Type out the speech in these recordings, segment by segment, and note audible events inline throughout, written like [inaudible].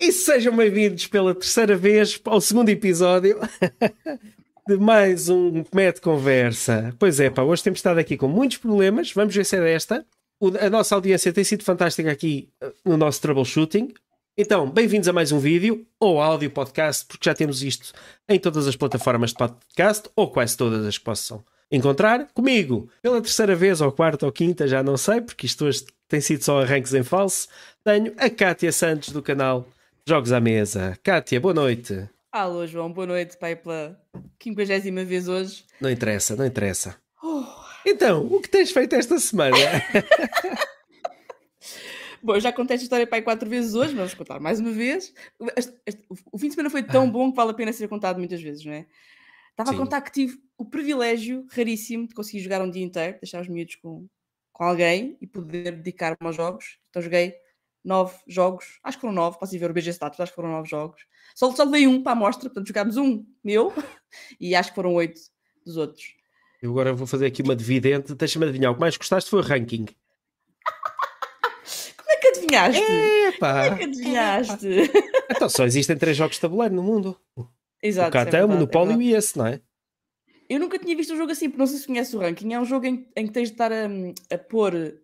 E sejam bem-vindos pela terceira vez ao segundo episódio [laughs] de mais um Mete Conversa. Pois é, pá, hoje temos estado aqui com muitos problemas, vamos ver se é desta. O- a nossa audiência tem sido fantástica aqui eh, no nosso troubleshooting. Então, bem-vindos a mais um vídeo ou áudio podcast, porque já temos isto em todas as plataformas de podcast, ou quase todas as que possam encontrar. Comigo, pela terceira vez, ou quarta ou quinta, já não sei, porque isto hoje tem sido só arranques em falso, tenho a Kátia Santos do canal Jogos à Mesa. Kátia, boa noite. Alô, João, boa noite, pai, pela quinquagésima vez hoje. Não interessa, não interessa. Oh, Então, o que tens feito esta semana? [laughs] Bom, eu já contei esta história pai quatro vezes hoje, mas vamos contar mais uma vez. Este- este- o fim de semana foi tão bom que vale a pena ser contado muitas vezes, não é? Estava Sim. a contar que tive o privilégio raríssimo de conseguir jogar um dia inteiro, deixar os miúdos com, com alguém e poder dedicar-me aos jogos. Então joguei nove jogos, acho que foram nove, posso ir ver o BG Status, acho que foram nove jogos. Só, só levei um para a amostra, portanto jogámos um meu [laughs] e acho que foram oito dos outros. Eu agora vou fazer aqui uma dividente. Deixa-me adivinhar. O que mais gostaste foi o ranking. [laughs] Como é que adivinhaste? Epá! Como é que adivinhaste? Então só existem três jogos de tabuleiro no mundo. Exato. o Catan, é o é Monopólio verdade. e esse, não é? Eu nunca tinha visto um jogo assim, porque não sei se conhece o ranking. É um jogo em, em que tens de estar a, a pôr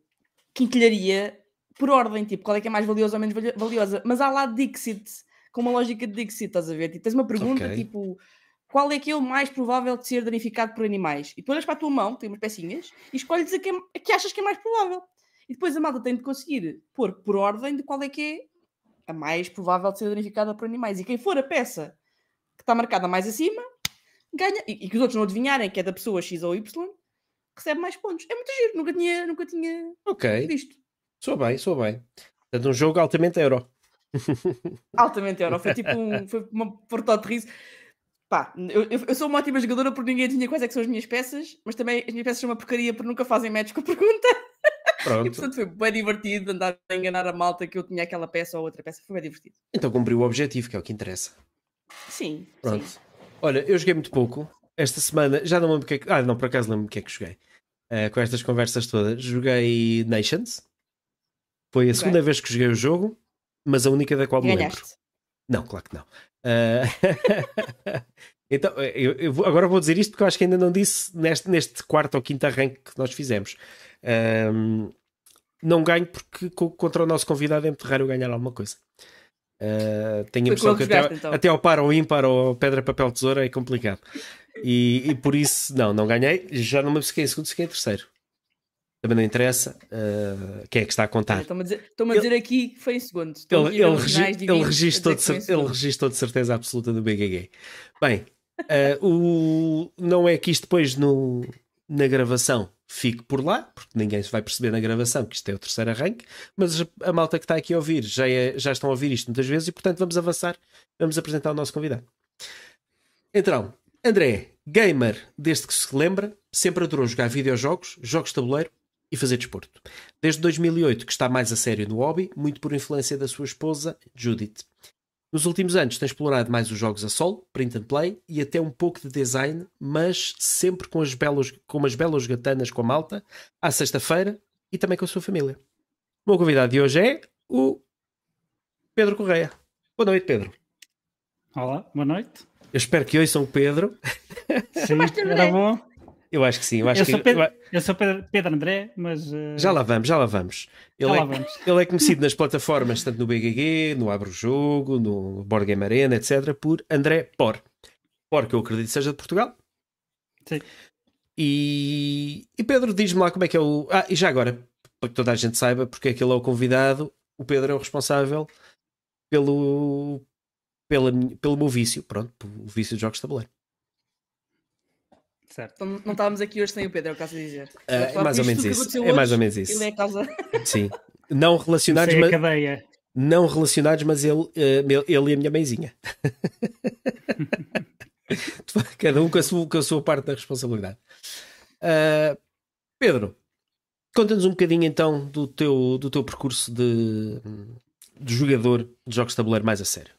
quinquilharia por ordem, tipo, qual é que é mais valiosa ou menos valio- valiosa. Mas há lá Dixit, com uma lógica de Dixit, estás a ver? Tipo, tens uma pergunta, Ok. tipo, qual é que é o mais provável de ser danificado por animais? E tu olhas para a tua mão, tem umas pecinhas, e escolhes a que, é- a que achas que é mais provável. E depois a malta tem de conseguir pôr por ordem de qual é que é a mais provável de ser danificada por animais. E quem for a peça que está marcada mais acima, ganha. E, e que os outros não adivinharem que é da pessoa X ou Y, recebe mais pontos. É muito giro, nunca tinha, nunca tinha Ok. visto. Sou bem, sou bem. Portanto, um jogo altamente euro. [laughs] Altamente euro. Foi tipo um, foi uma riso. Pá, eu, eu- sou uma ótima jogadora porque ninguém adivinha quais é que são as minhas peças, mas também as minhas peças são uma porcaria porque nunca fazem match com a pergunta. E Pronto. portanto foi bem divertido andar a enganar a malta que eu tinha aquela peça ou outra peça. Foi bem divertido. Então cumpriu o objetivo, que é o que interessa. Sim. Pronto. sim. Olha, eu joguei muito pouco. Esta semana, já não lembro o que é que. Ah, não, por acaso lembro o que é que joguei. Eh, com estas conversas todas. Joguei Nations. Foi a segunda vez que joguei o jogo, mas a única da qual me lembro. Ganhaste. Não, claro que não. Ah, [laughs] então, eu, eu vou- agora vou dizer isto porque eu acho que ainda não disse neste, neste quarto ou quinto arranque que nós fizemos. Ahm, não ganho porque co- contra o nosso convidado é muito raro eu ganhar alguma coisa. Ah, tenho a impressão que até, então. até ao par ou ímpar ou pedra, papel, tesoura é complicado. E, e por isso, não, não ganhei. Já não me fiquei em segundo, fiquei em terceiro. Também não interessa ah, quem é que está a contar. Estão-me a dizer, a dizer aqui que foi em segundo. Ele, ele, os regi- ele, registou de cer- ele registou de certeza absoluta do BGG. Bem, eh, o, não é que isto depois no, na gravação fique por lá, porque ninguém se vai perceber na gravação que isto é o terceiro arranque, mas a, a malta que está aqui a ouvir já, é- já estão a ouvir isto muitas vezes e portanto vamos avançar, vamos apresentar o nosso convidado. Então, André, gamer desde que se lembra, sempre adorou jogar videojogos, jogos de tabuleiro e fazer desporto. Desde 2008 que está mais a sério no hobby, muito por influência da sua esposa, Judith. Nos últimos anos tem explorado mais os jogos a solo, print and play e até um pouco de design, mas sempre com, as belas, com umas belas gatanas com a malta, à sexta-feira e também com a sua família. O meu convidado de hoje é o Pedro Correia. Boa noite, Pedro. Olá, boa noite. Eu espero que ouçam o Pedro. Sim, era bom. Eu acho que sim. Eu acho Eu que, sou Pedro, eu sou Pedro, Pedro André, mas eh, Já lá vamos, já lá vamos. já Ele, lá é, vamos. [laughs] ele é conhecido nas plataformas, tanto no BGG, no Abro Jogo, no Board Game Arena, etc., por André Por. Por, que eu acredito seja de Portugal. Sim. E, e Pedro, diz-me lá como é que é o. Ah, e já agora, para que toda a gente saiba, porque é que ele é o convidado, o Pedro é o responsável pelo, pela, pelo meu vício, pronto, o vício de jogos de tabuleiro. Certo. Então, não estávamos aqui hoje sem o Pedro, é o que eu a dizer. Ah, é mais ou menos isso. É mais ou menos isso. Ele é a causa. [laughs] Sim. Não relacionados, mas, cadeia. não relacionados, mas ele, eh, ele e a minha mãezinha. [laughs] Cada um com a sua, com a sua parte da responsabilidade. Ah, Pedro, conta-nos um bocadinho então do teu, do teu percurso de, de jogador de jogos de tabuleiro mais a sério.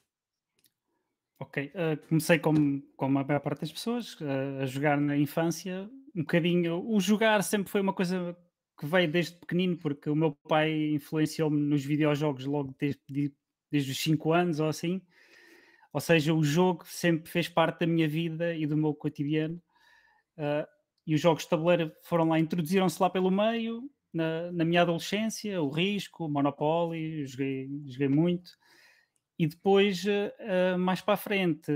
Ok, eh, comecei como, como a maior parte das pessoas eh, a jogar na infância. Um bocadinho. O jogar sempre foi uma coisa que veio desde pequenino, porque o meu pai influenciou-me nos videojogos logo desde, de- desde os 5 anos ou assim. Ou seja, o jogo sempre fez parte da minha vida e do meu cotidiano. Uh, e os jogos de tabuleiro foram lá, introduziram-se lá pelo meio, na, na, minha adolescência, o Risco, o Monopoly, joguei, joguei muito. E depois, uh, mais para a frente,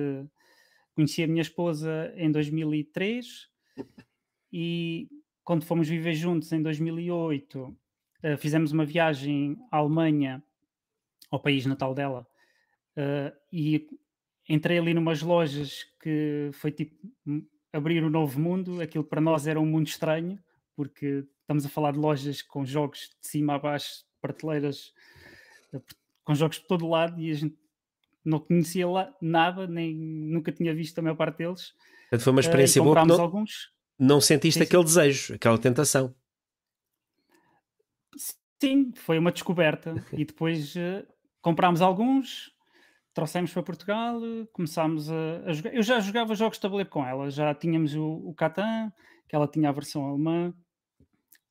conheci a minha esposa em 2003 e quando fomos viver juntos em 2008, uh, fizemos uma viagem à Alemanha, ao país natal dela, uh, e entrei ali numas lojas que foi tipo abrir um novo mundo. Aquilo para nós era um mundo estranho, porque estamos a falar de lojas com jogos de cima a baixo, prateleiras eh, com jogos por todo lado e a gente não conhecia lá nada, nem nunca tinha visto a maior parte deles. Foi uma experiência uh, boa. Não, alguns. não sentiste sim, aquele desejo, aquela tentação. Sim, foi uma descoberta. [laughs] e depois uh, comprámos alguns, trouxemos para Portugal, começámos a, a, jogar. Eu já jogava jogos de tabuleiro com ela, já tínhamos o, o Catan, que ela tinha a versão alemã,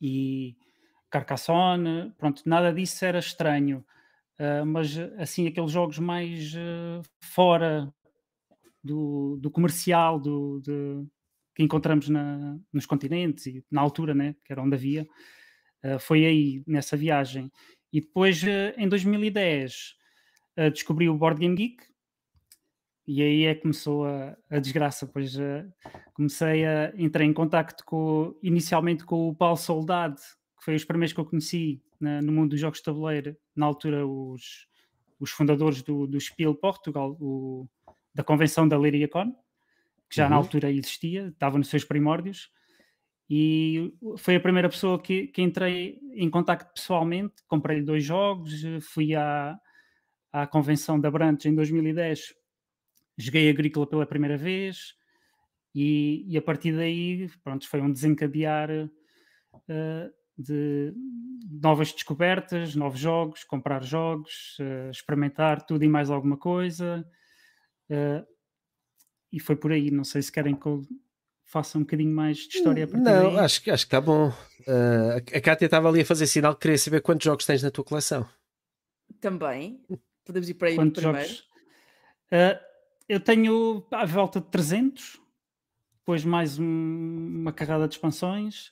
e Carcassonne, pronto, nada disso era estranho. Uh, mas assim, aqueles jogos mais uh, fora do, do comercial, do, de, que encontramos na, nos continentes e na altura, né, que era onde havia, uh, foi aí nessa viagem. E depois, em 2010, uh, descobri o Board Game Geek e aí é que começou a, a desgraça, pois comecei a entrar em contacto com, inicialmente com o Paulo Soldado, que foi os primeiros que eu conheci na, no mundo dos jogos de tabuleiro, na altura os, os fundadores do, do Spiel Portugal, o, da convenção da Liriacon, que já uhum. na altura existia, estava nos seus primórdios, e foi a primeira pessoa que, que entrei em contacto pessoalmente, comprei dois jogos, fui à, à convenção da Brantes em 2010, joguei Agrícola pela primeira vez e, e a partir daí, pronto, foi um desencadear uh, de novas descobertas, novos jogos, comprar jogos, uh, experimentar tudo e mais alguma coisa. Uh, e foi por aí. Não sei se querem que eu faça um bocadinho mais de história a partir Não, daí. acho, acho que está bom. Uh, a Kátia estava ali a fazer sinal que queria saber quantos jogos tens na tua coleção. Também. Podemos ir para aí Quantos primeiro. Jogos? Uh, eu tenho à volta de 300, depois mais um, uma carrada de expansões,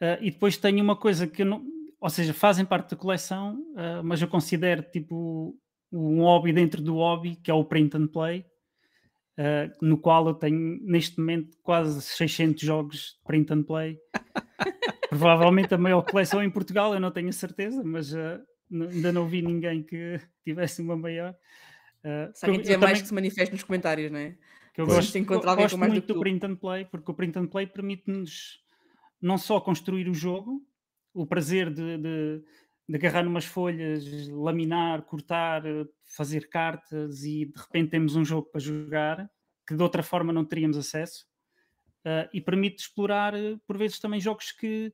uh, e depois tenho uma coisa que eu não. Ou seja, fazem parte da coleção, uh, mas eu considero tipo um hobby dentro do hobby, que é o print and play, no qual eu tenho neste momento quase 600 jogos de print and play. [laughs] Provavelmente a maior coleção em Portugal, eu não tenho certeza, mas ainda não vi ninguém que [laughs] tivesse uma maior. Uh, Se alguém tiver mais também, que se manifeste nos comentários, não é? Que eu gosto, gosto mais muito do, do print and play, porque o print and play permite-nos não só construir o jogo, o prazer de, de, de agarrar numas folhas, laminar, cortar, fazer cartas e de repente temos um jogo para jogar que de outra forma não teríamos acesso. Uh, e permite explorar, por vezes, também jogos que,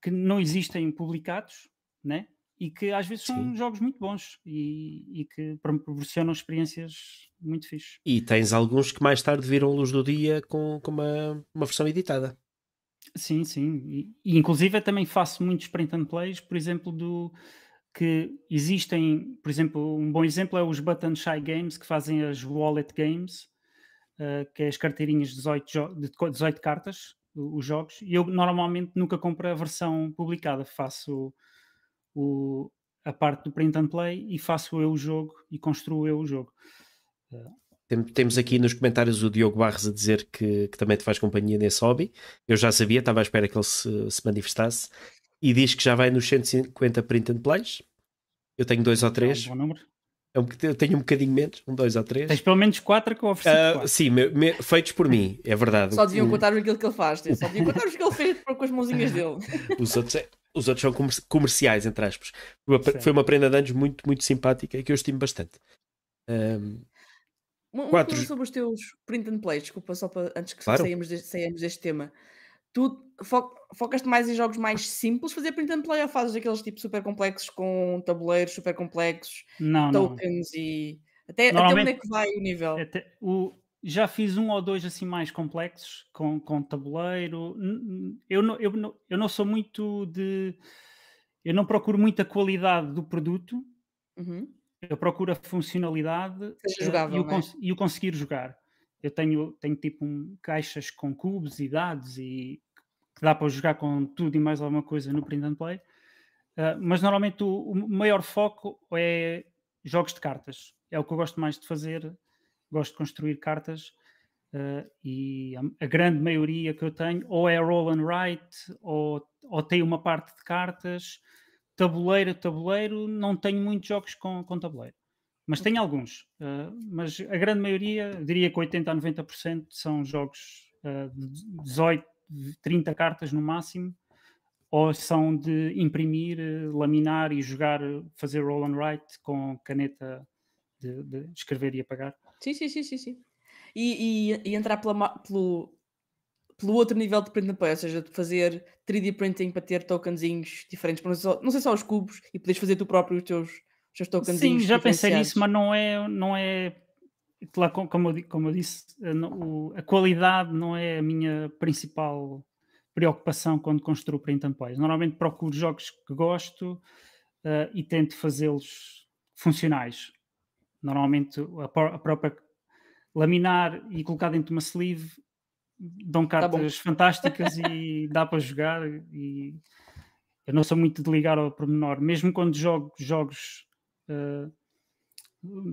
que não existem publicados, né? e que às vezes são Sim. jogos muito bons e, e, que proporcionam experiências muito fixes. E tens alguns que mais tarde viram luz do dia com, com uma, uma versão editada. Sim, sim. E, e inclusive eu também faço muitos print and plays, por exemplo, do que existem, por exemplo, um bom exemplo é os Button Shy Games que fazem as Wallet Games, uh, que é as carteirinhas de 18, de 18 cartas, os jogos, e eu normalmente nunca compro a versão publicada, faço o, a parte do print and play e faço eu o jogo e construo eu o jogo. Temos aqui nos comentários o Diogo Barros a dizer que, que, também te faz companhia nesse hobby. Eu já sabia, estava à espera que ele se, se manifestasse. E diz que já vai nos 150 print and plays. Eu tenho dois ou três. É um bom número. Eu tenho um bocadinho menos, um, dois ou três. Tens pelo menos quatro que eu ofereci. Uh, sim, me, me, feitos por mim, é verdade. Só deviam contar aquilo que ele faz, só deviam contar o que ele fez com as mãozinhas dele. [laughs] Os outros, é, os outros são comerciais, entre aspas. Foi uma, foi uma prenda de anos muito, muito simpática e que eu estimo bastante. Um, uma quatro... coisa sobre os teus print and play, desculpa, só para antes que claro. saímos, deste, saímos deste tema. Tu fo focas-te mais em jogos mais simples, fazer print and play ou fazes aqueles tipo super complexos com tabuleiros super complexos, não, tokens não. e até, até onde é que vai o nível? Até, o, já fiz um ou dois assim mais complexos com, com tabuleiro. Eu não, eu, não, eu não sou muito de. Eu não procuro muita qualidade do produto. Uhum. Eu procuro a funcionalidade Seja jogável, e, o é? e o conseguir jogar. Eu tenho, tenho tipo um, caixas com cubos e dados e que dá para jogar com tudo e mais alguma coisa no print and play. Uh, mas normalmente o, o, maior foco é jogos de cartas. É o que eu gosto mais de fazer. Gosto de construir cartas uh, e a, a, grande maioria que eu tenho ou é roll and write ou, ou tem uma parte de cartas. Tabuleiro, tabuleiro, não tenho muitos jogos com, com tabuleiro. Mas tenho alguns. Uh, mas a grande maioria, diria que 80 a 90% são jogos de 18, 30 cartas no máximo ou são de imprimir, eh, laminar e jogar, fazer roll and write com caneta de, de escrever e apagar. Sim, sim, sim, sim. sim. E, e, e entrar pela, pelo, pelo outro nível de print and play, ou seja, de fazer 3D printing para ter tokenzinhos diferentes, não sei só, não sei só os cubos, e poderes fazer tu próprio os teus, os teus tokenzinhos. Sim, já pensei nisso, mas não é, não é lá, como, eu, como eu disse, a, a qualidade não é a minha principal preocupação quando construo print and plays. Normalmente procuro jogos que gosto uh, e tento fazê-los funcionais. Normalmente a, a, própria laminar e colocar dentro de uma sleeve dão tá cartas tá fantásticas e dá para jogar e eu não sou muito de ligar ao pormenor, mesmo quando jogo jogos uh,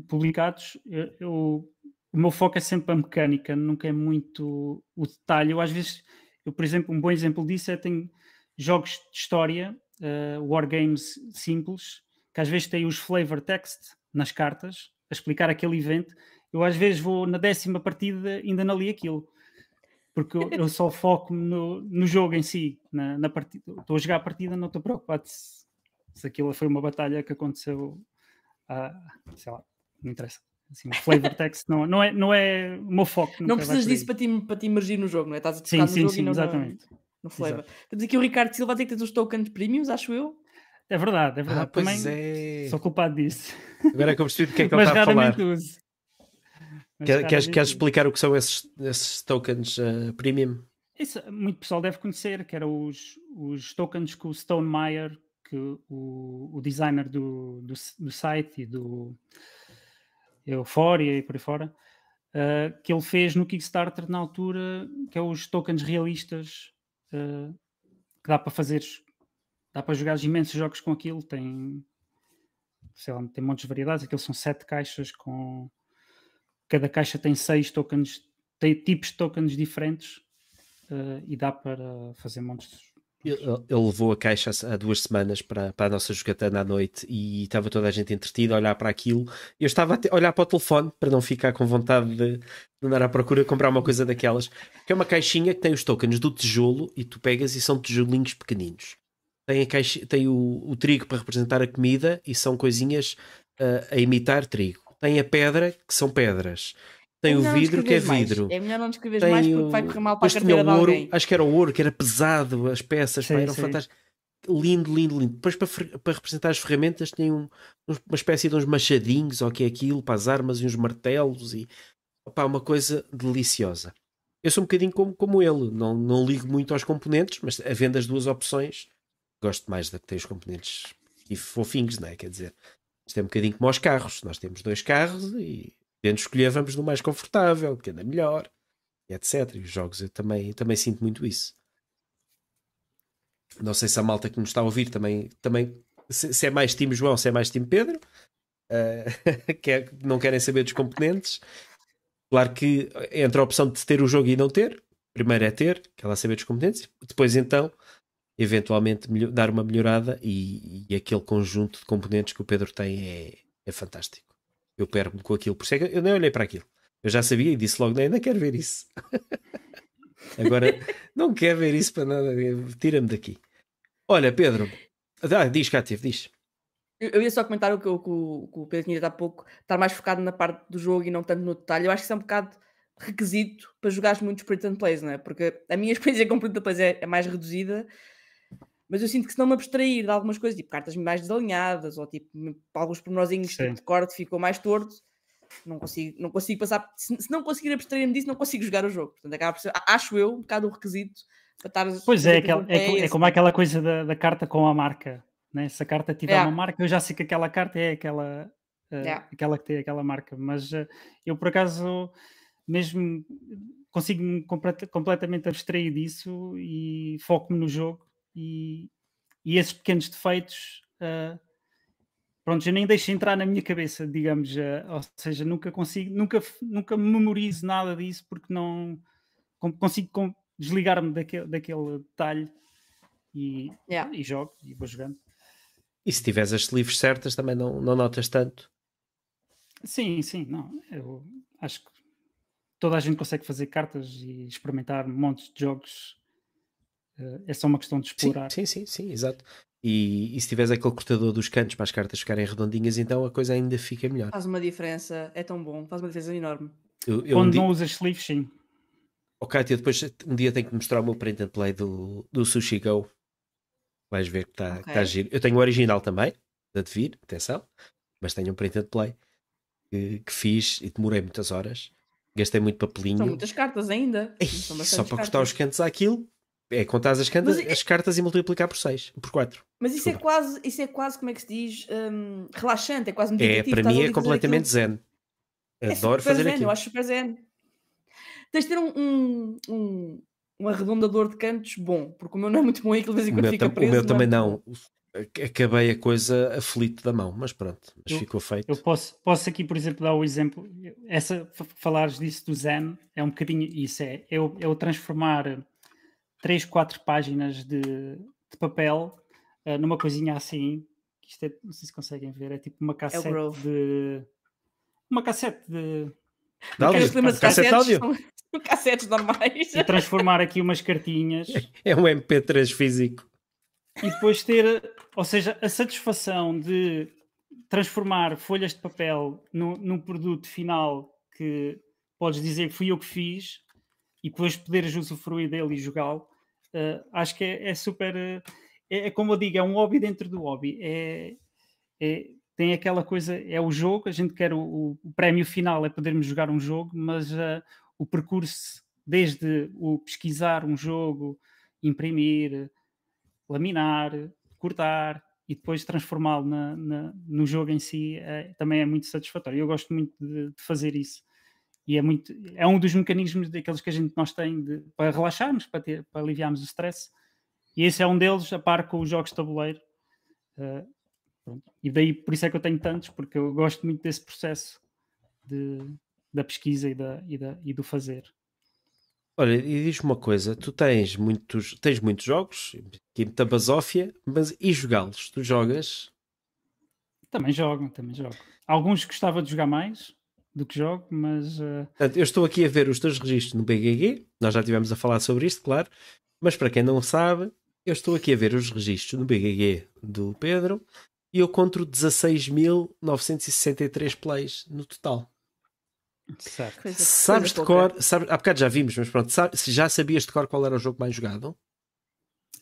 publicados, eu, eu, o meu foco é sempre a mecânica, nunca é muito o detalhe. Eu às vezes eu, por exemplo, um bom exemplo disso é tem jogos de história, uh, wargames simples, que às vezes têm os flavor text nas cartas, a explicar aquele evento. Eu às vezes vou na décima partida ainda não li aquilo. Porque eu, eu só foco no, no jogo em si, na, na partida. Estou a jogar a partida, não estou preocupado se, se aquilo foi uma batalha que aconteceu há, sei lá, não interessa. Assim, o flavor text não, não, é, não é o meu foco. Não precisas disso para te, para te imergir no jogo, não é? Estás a sim, no sim, jogo sim, e não exatamente. No, no flavor. Exato. Temos aqui o Ricardo Silva a dizer que tens os tokens premiums, acho eu. É verdade, é verdade. Ah, Também é. sou culpado disso. Agora é que eu percebi do que é que [laughs] ele está a falar. Uso. Quer, queres, queres explicar o que são esses, esses tokens uh, premium? Isso muito pessoal deve conhecer, que eram os, os tokens que o Stone Meyer, que o, o designer do, do, do site e do, Euphoria e por aí fora, uh, que ele fez no Kickstarter na altura, que é os tokens realistas, uh, que dá para fazer, dá para jogar imensos jogos com aquilo, tem, sei lá, tem montes de variedades, aqueles são sete caixas com, cada caixa tem seis tokens, tem tipos de tokens diferentes uh, e dá para fazer montes ele, levou a caixa há duas semanas para, para a nossa jogatana à noite e estava toda a gente entretida a olhar para aquilo. Eu estava a olhar para o telefone para não ficar com vontade de, andar à procura de comprar uma coisa daquelas. Que é uma caixinha que tem os tokens do tijolo e tu pegas e são tijolinhos pequeninos. Tem, a caixa, tem o, o trigo para representar a comida e são coisinhas uh, a imitar trigo. Tem a pedra, que são pedras. Tem é o vidro que é vidro. Mais. É melhor não descrever mais porque vai correr mal para a carteira de ouro, alguém. Acho que era o ouro, que era pesado, as peças sim, pá, eram fantásticas. Lindo, lindo, lindo. Depois para, para representar as ferramentas tem um, uma espécie de uns machadinhos, ou que é aquilo, para as armas e uns martelos e opá, uma coisa deliciosa. Eu sou um bocadinho como, como ele, não, não ligo muito aos componentes, mas havendo as duas opções, gosto mais da que tem os componentes e fofinhos, não é? Quer dizer, isto é um bocadinho como aos carros. Nós temos dois carros e Podendo escolher, vamos no mais confortável, que anda melhor, etc. E os jogos eu também, também sinto muito isso. Não sei se a malta que nos está a ouvir também, também se, se é mais time João, se é mais time Pedro, uh, [laughs] que é, não querem saber dos componentes. Claro que entre a opção de ter o jogo e não ter, primeiro é ter, que ela saber dos componentes, depois então eventualmente dar uma melhorada e, e, aquele conjunto de componentes que o Pedro tem é, é fantástico eu perco-me com aquilo. Por isso é eu nem olhei para aquilo. Eu já sabia e disse logo: ainda quero ver isso. [laughs] Agora, não quero ver isso para nada. Tira-me daqui. Olha, Pedro, ah, diz, Cativo, diz. Eu ia só comentar o que, o, que o Pedro tinha dito há pouco, estar mais focado na parte do jogo e não tanto no detalhe. Eu acho que isso é um bocado requisito para jogares muitos print and plays, não é? Porque a minha [laughs] experiência com print and plays é, é mais reduzida mas eu sinto que se não me abstrair de algumas coisas, tipo cartas mais desalinhadas, ou tipo alguns pormenorzinhos tipo, de corte ficou mais torto, não consigo, não consigo passar. Se, se não conseguir abstrair-me disso, não consigo jogar o jogo. Portanto, acaba por ser, acho eu, um bocado o requisito para estar. Pois é, aquela, é, é, é, como aquela coisa da, da, carta com a marca. Né? Se a carta tiver uma marca, eu já sei que aquela carta é aquela uh, Yeah. aquela que tem aquela marca. Mas uh, eu, por acaso, mesmo consigo-me complet- completamente abstrair disso e foco-me no jogo. E, e esses pequenos defeitos, uh, pronto, eu nem deixo entrar na minha cabeça, digamos. uh, ou seja, nunca consigo, nunca, nunca memorizo nada disso porque não com- consigo com- desligar-me daquele, daquele detalhe e, Yeah. e jogo e vou jogando. E se tiveres as sleeves certas também não, não notas tanto. Sim, sim, não. Eu acho que toda a gente consegue fazer cartas e experimentar montes de jogos. Eh, É só uma questão de Sim, explorar. sim, sim, sim, exato. E, e se tiveres aquele cortador dos cantos para as cartas ficarem redondinhas, então a coisa ainda fica melhor. Faz uma diferença, é tão bom, faz uma diferença enorme. Eu, eu um Quando di- não usas sleeves, sim. Oh, Kátia, depois um dia tenho que mostrar o meu print and play do, do Sushi Go. Vais ver que está Ok. tá giro. Eu tenho o original também, da Devir, atenção, mas tenho um print and play que, que fiz e demorei muitas horas. Gastei muito papelinho. São muitas cartas ainda. Ei, São só para cortar os cartas. cantos àquilo, é contar as, cantas, Mas é- as cartas e multiplicar por 6, por 4. Mas isso é, quase, isso é quase, como é que se diz? hum, relaxante, é quase É, meditativo. para estás mim é completamente aquilo. zen. É Adoro super fazer zen, aquilo. Eu acho super zen. Tens de ter um, um, um, um arredondador de cantos bom, porque o meu não é muito bom e aquilo de vez em quando fica tam- o preso. meu é também não. Acabei a coisa aflito da mão, mas pronto, mas Eu- ficou feito. Eu posso, posso aqui, por exemplo, dar o exemplo. Essa, falares disso do Zen, é um bocadinho isso. É eu, eu transformar três, quatro páginas de, de papel eh, numa coisinha assim. que Isto é, não sei se conseguem ver, é tipo uma cassete Grove. de. Uma cassete de. De áudio? Primeiros Cassete de cassetes áudio? [laughs] são cassetes normais. E transformar aqui umas cartinhas [laughs] É um MP3 físico. e depois ter, ou seja, a satisfação de transformar folhas de papel num, num produto final que podes dizer que fui eu que fiz e depois poderes usufruir dele e jogá-lo, eh, acho que é, é super. eh, é, é como eu digo, é um hobby dentro do hobby. É, é- tem aquela coisa, é o jogo, a gente quer o, o- prémio final é podermos jogar um jogo, mas eh, o percurso, desde o pesquisar um jogo, imprimir, laminar, cortar e depois transformá-lo no jogo em si também é muito satisfatório. Eu gosto muito de, de fazer isso. E é, muito, é um dos mecanismos daqueles que a gente nós tem de- para relaxarmos, para, ter, para aliviarmos o stress. E esse é um deles, a par com os jogos de tabuleiro. Uh. E daí por isso é que eu tenho tantos, porque eu gosto muito desse processo de- da pesquisa e, da, e, da, e do fazer. Olha, e diz-me uma coisa: tu tens muitos, tens muitos jogos, aqui muita basófia, mas e jogá-los? Tu jogas? Também jogo, também jogo. Alguns gostava de jogar mais do que jogo, mas uh, Portanto, eu estou aqui a ver os teus registros no BGG, nós já estivemos a falar sobre isto, claro, mas para quem não sabe, eu estou aqui a ver os registros no BGG do Pedro e eu conto 16.963 plays no total. certo. Coisa- Sabes de pouca. cor, sabes, há bocado já vimos, mas pronto, sabe- se já sabias de cor qual era o jogo mais jogado?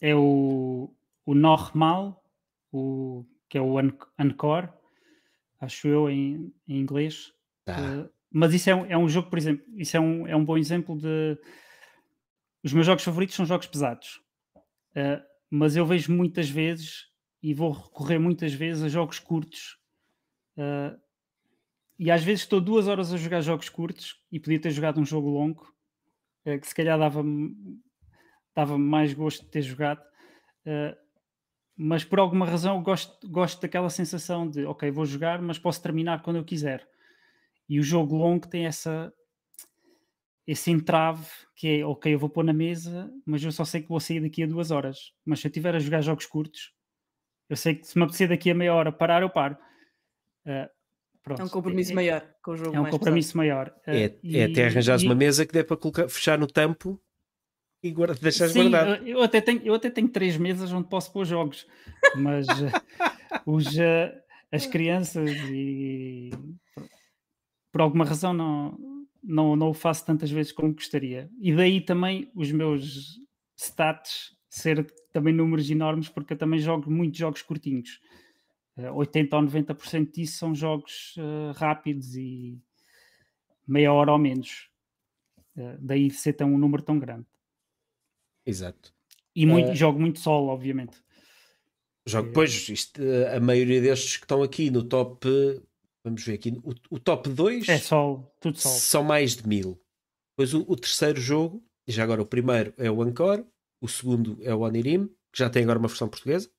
é o, o normal, o, que é o Encore, acho eu em, em inglês. Tá. Uh, mas isso é um, é um jogo, por exemplo, isso é um, é um bom exemplo de. Os meus jogos favoritos são jogos pesados, Uh, mas eu vejo muitas vezes e vou recorrer muitas vezes a jogos curtos. Uh, e às vezes estou duas horas a jogar jogos curtos e podia ter jogado um jogo longo, uh, que se calhar dava-me dava mais gosto de ter jogado. Uh, mas por alguma razão gosto, gosto daquela sensação de ok, vou jogar, mas posso terminar quando eu quiser. E o jogo longo tem essa esse entrave que é ok, eu vou pôr na mesa, mas eu só sei que vou sair daqui a duas horas. Mas se eu estiver a jogar jogos curtos, eu sei que se me apetecer daqui a meia hora parar, eu paro. Uh, pronto. É um compromisso É- maior com o jogo É um mais compromisso maior. Uh, É, e- é até arranjares e- uma mesa que dê para colocar, fechar no tampo e guarda, deixares Sim, guardado. eu, eu até tenho, eu até tenho três mesas onde posso pôr jogos, mas eh, [laughs] os, eh, as crianças e por, por alguma razão não, não, não o faço tantas vezes como gostaria. E daí também os meus stats ser também números enormes, porque eu também jogo muitos jogos curtinhos. Eh, 80 ou 90% disso são jogos eh, rápidos e meia hora ou menos. Eh, daí ser tão, um número tão grande. Exato. E muito, Eh, jogo muito solo, obviamente. Jogo, pois, isto, eh, a maioria destes que estão aqui no top, eh, vamos ver aqui, o, o top 2 É sol, tudo sol. são mais de mil. Depois o, o terceiro jogo, já agora o primeiro é o Encore, o segundo é o Onirim, que já tem agora uma versão portuguesa,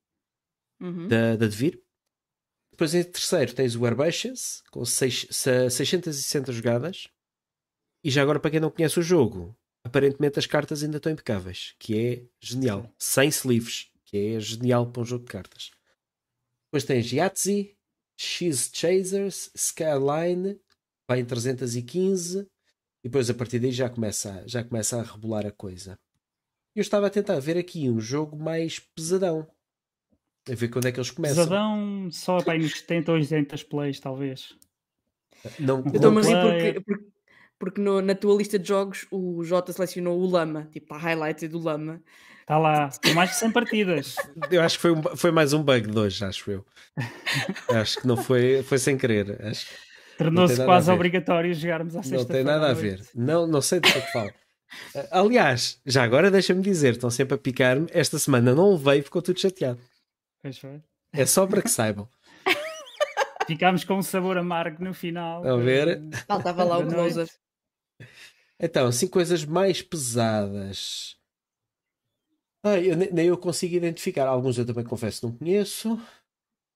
Uhum. da, da Devir. Depois em terceiro tens o Herbaceous, com seis- se- 660 jogadas. E já agora, para quem não conhece o jogo, aparentemente as cartas ainda estão impecáveis, que é genial. Sem sleeves, que é genial para um jogo de cartas. Depois tens Yahtzee, X Chasers, Skyline, vai em 315, e depois a partir daí já começa, a- já começa a rebolar a coisa. Eu estava a tentar ver aqui um jogo mais pesadão. A ver quando é que eles começam. Pesadão só para aí nos 70 ou 80 plays, talvez. Não, a rir Roleplayer. porque, porque, porque no- na tua lista de jogos o Jota selecionou o Lama, tipo a highlight do Lama. Está lá, tem mais de 100 partidas. [laughs] Eu acho que foi, um- foi mais um bug de hoje, acho eu. acho que não foi, foi sem querer. Acho Tornou-se quase obrigatório jogarmos à não sexta tem nada a ver. Não, não sei do que é que falo. [laughs] Aliás, já agora deixa-me dizer, estão sempre a picar-me. Esta semana não levei, ficou tudo chateado. Pois foi. É só para que saibam. [laughs] Ficámos com um sabor amargo no final. A ver. Faltava lá o closer. Então, assim, coisas mais pesadas. Ah, eu, ne- nem eu consigo identificar. Alguns eu também confesso que não conheço.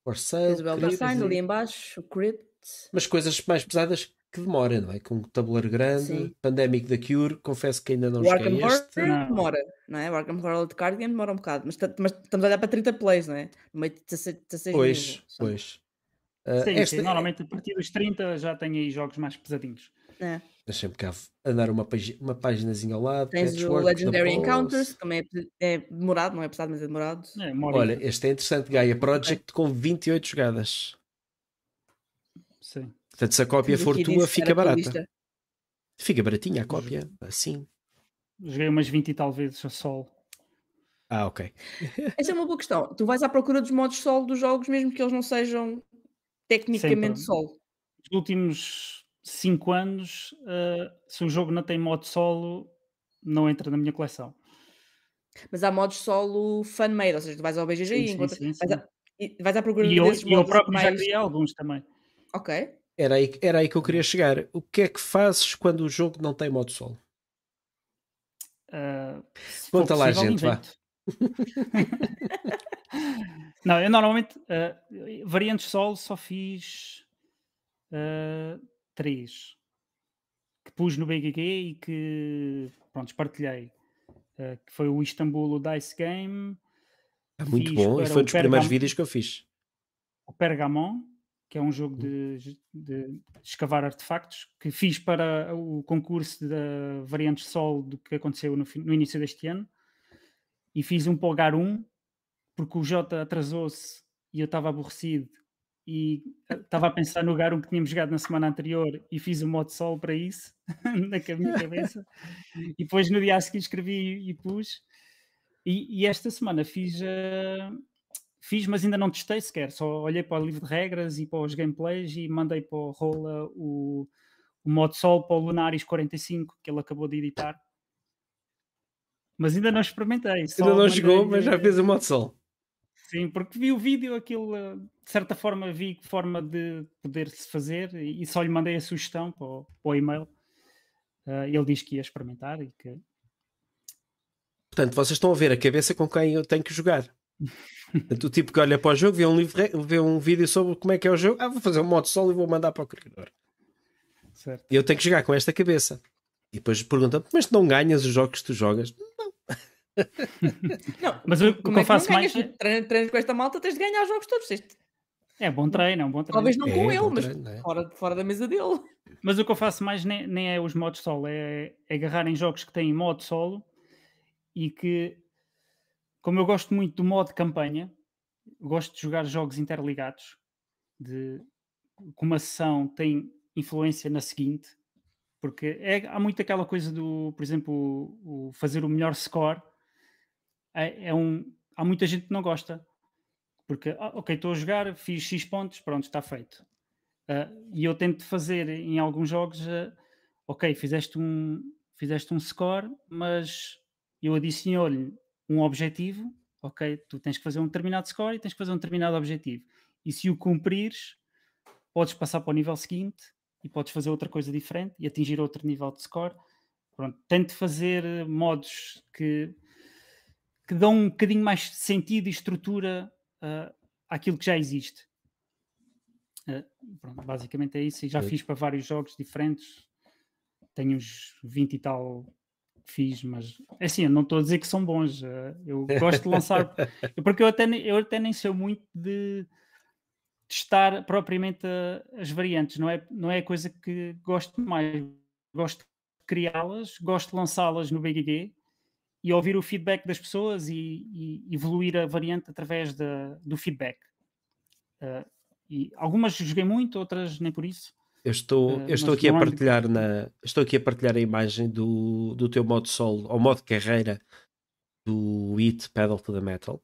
For sale, o Elder Crypt, Sign ali em baixo, o Crypt. mas coisas mais pesadas que demoram, não é? Com um tabuleiro grande, Sim. Pandemic da Cure, confesso que ainda não O Arkham este. Horror Não. demora, não é? O Arkham Horror de Card Game demora um bocado, mas, mas estamos a olhar para 30 plays, não é? No meio de 16, 16 Pois, mil. pois. Ah, Sim, esta- sim, normalmente a partir dos 30 já tem aí jogos mais pesadinhos. É. Deixa-me cá andar uma, uma paginazinha ao lado. Tens o Legendary. Encounters, que também é, é demorado, não é pesado, mas é demorado. É, Olha, este é interessante, Gaia Project com 28 jogadas. sim. Portanto, se a cópia for tua, fica barata. Fica baratinha a cópia, assim. Joguei umas 20 e tal vezes a sol. Ah, ok. [laughs] Essa é uma boa questão. Tu vais à procura dos modos solo dos jogos, mesmo que eles não sejam tecnicamente Sempre. solo. Nos últimos 5 anos, eh, se o jogo não tem modo solo, não entra na minha coleção. Mas há modos solo fan-made, ou seja, tu vais ao BGG Sim, e encontras. sim, vais, sim. à, e vais à procura E eu, desses e eu modos próprio já mais. criei alguns também. Ok. Era aí, era aí que eu queria chegar. O que é que fazes quando o jogo não tem modo solo? Uh, Conta lá, gente, vá. não, eu normalmente uh, variantes solo só fiz uh, três que pus no BGG e que pronto, partilhei. Uh, que foi o Istambul o Dice Game, É muito Fiz bom e foi um dos primeiros Pergam- vídeos que eu fiz. o Pergamon, que é um Hum. jogo de, de escavar artefactos, que fiz para o concurso da variantes Sol do que aconteceu no, no início deste ano. E fiz um para o GAR 1, porque o Jota atrasou-se e eu estava aborrecido e eh, estava a pensar no GAR 1 que tínhamos jogado na semana anterior e fiz o modo Sol para isso, [laughs] na minha cabeça. E depois no dia a seguir escrevi e pus. E, e esta semana fiz, eh, fiz, mas ainda não testei sequer. Só olhei para o livro de regras e para os gameplays e mandei para o Rola o, o modo Sol para o Lunaris 45 que ele acabou de editar. Mas ainda não experimentei. Ainda não jogou, mandei-lhe- mas já fez o modo sol. Sim, porque vi o vídeo, aquilo, eh, de certa forma, vi forma de poder-se fazer e só lhe mandei a sugestão para o, para o e-mail. Eh, ele diz que ia experimentar e que Portanto, vocês estão a ver a cabeça com quem eu tenho que jogar. [laughs] Portanto, o tipo que olha para o jogo, vê um, livro, vê um vídeo sobre como é que é o jogo, ah, vou fazer um modo solo e vou mandar para o criador. certo. E eu tenho que jogar com esta cabeça. E depois perguntam, mas tu não ganhas os jogos que tu jogas? Não, [laughs] Mas o, o que como é eu que faço mais ganhas? Treinas, treinas com esta malta, tens de ganhar os jogos todos. Tens de- é bom treino, é um bom treino. Talvez não com É, ele, bom mas treino, é? fora, fora da mesa dele. Mas o que eu faço mais nem, nem é os modos solo, é, é agarrar em jogos que têm modo solo e que, como eu gosto muito do modo campanha, gosto de jogar jogos interligados, de que uma sessão tem influência na seguinte, porque é, há muito aquela coisa do, por exemplo, o, o fazer o melhor score. É, é um, há muita gente que não gosta, porque, ah, ok, estou a jogar, fiz X pontos, pronto, está feito. Ah, e eu tento fazer em alguns jogos, ah, ok, fizeste um, fizeste um score, mas eu adiciono-lhe um objetivo, ok, tu tens que fazer um determinado score e tens que fazer um determinado objetivo. E se o cumprires, podes passar para o nível seguinte e podes fazer outra coisa diferente e atingir outro nível de score. Pronto, tento fazer modos que, que dão um bocadinho mais sentido e estrutura uh, àquilo que já existe. Uh, pronto, basicamente é isso. E já fiz para vários jogos diferentes. Tenho uns 20 e tal que fiz, mas é assim, eu não estou a dizer que são bons. Uh, eu gosto de lançar, [laughs] porque eu até, eu até nem sei muito de testar propriamente a, as variantes, não é, não é a coisa que gosto mais. Gosto de criá-las, gosto de lançá-las no BGG e ouvir o feedback das pessoas e, e evoluir a variante através da, do feedback. Uh, e algumas joguei muito, outras nem por isso. Eu estou, uh, eu estou aqui a partilhar na, estou aqui a partilhar a imagem do, do teu modo solo, ou modo carreira do It Pedal to the Metal.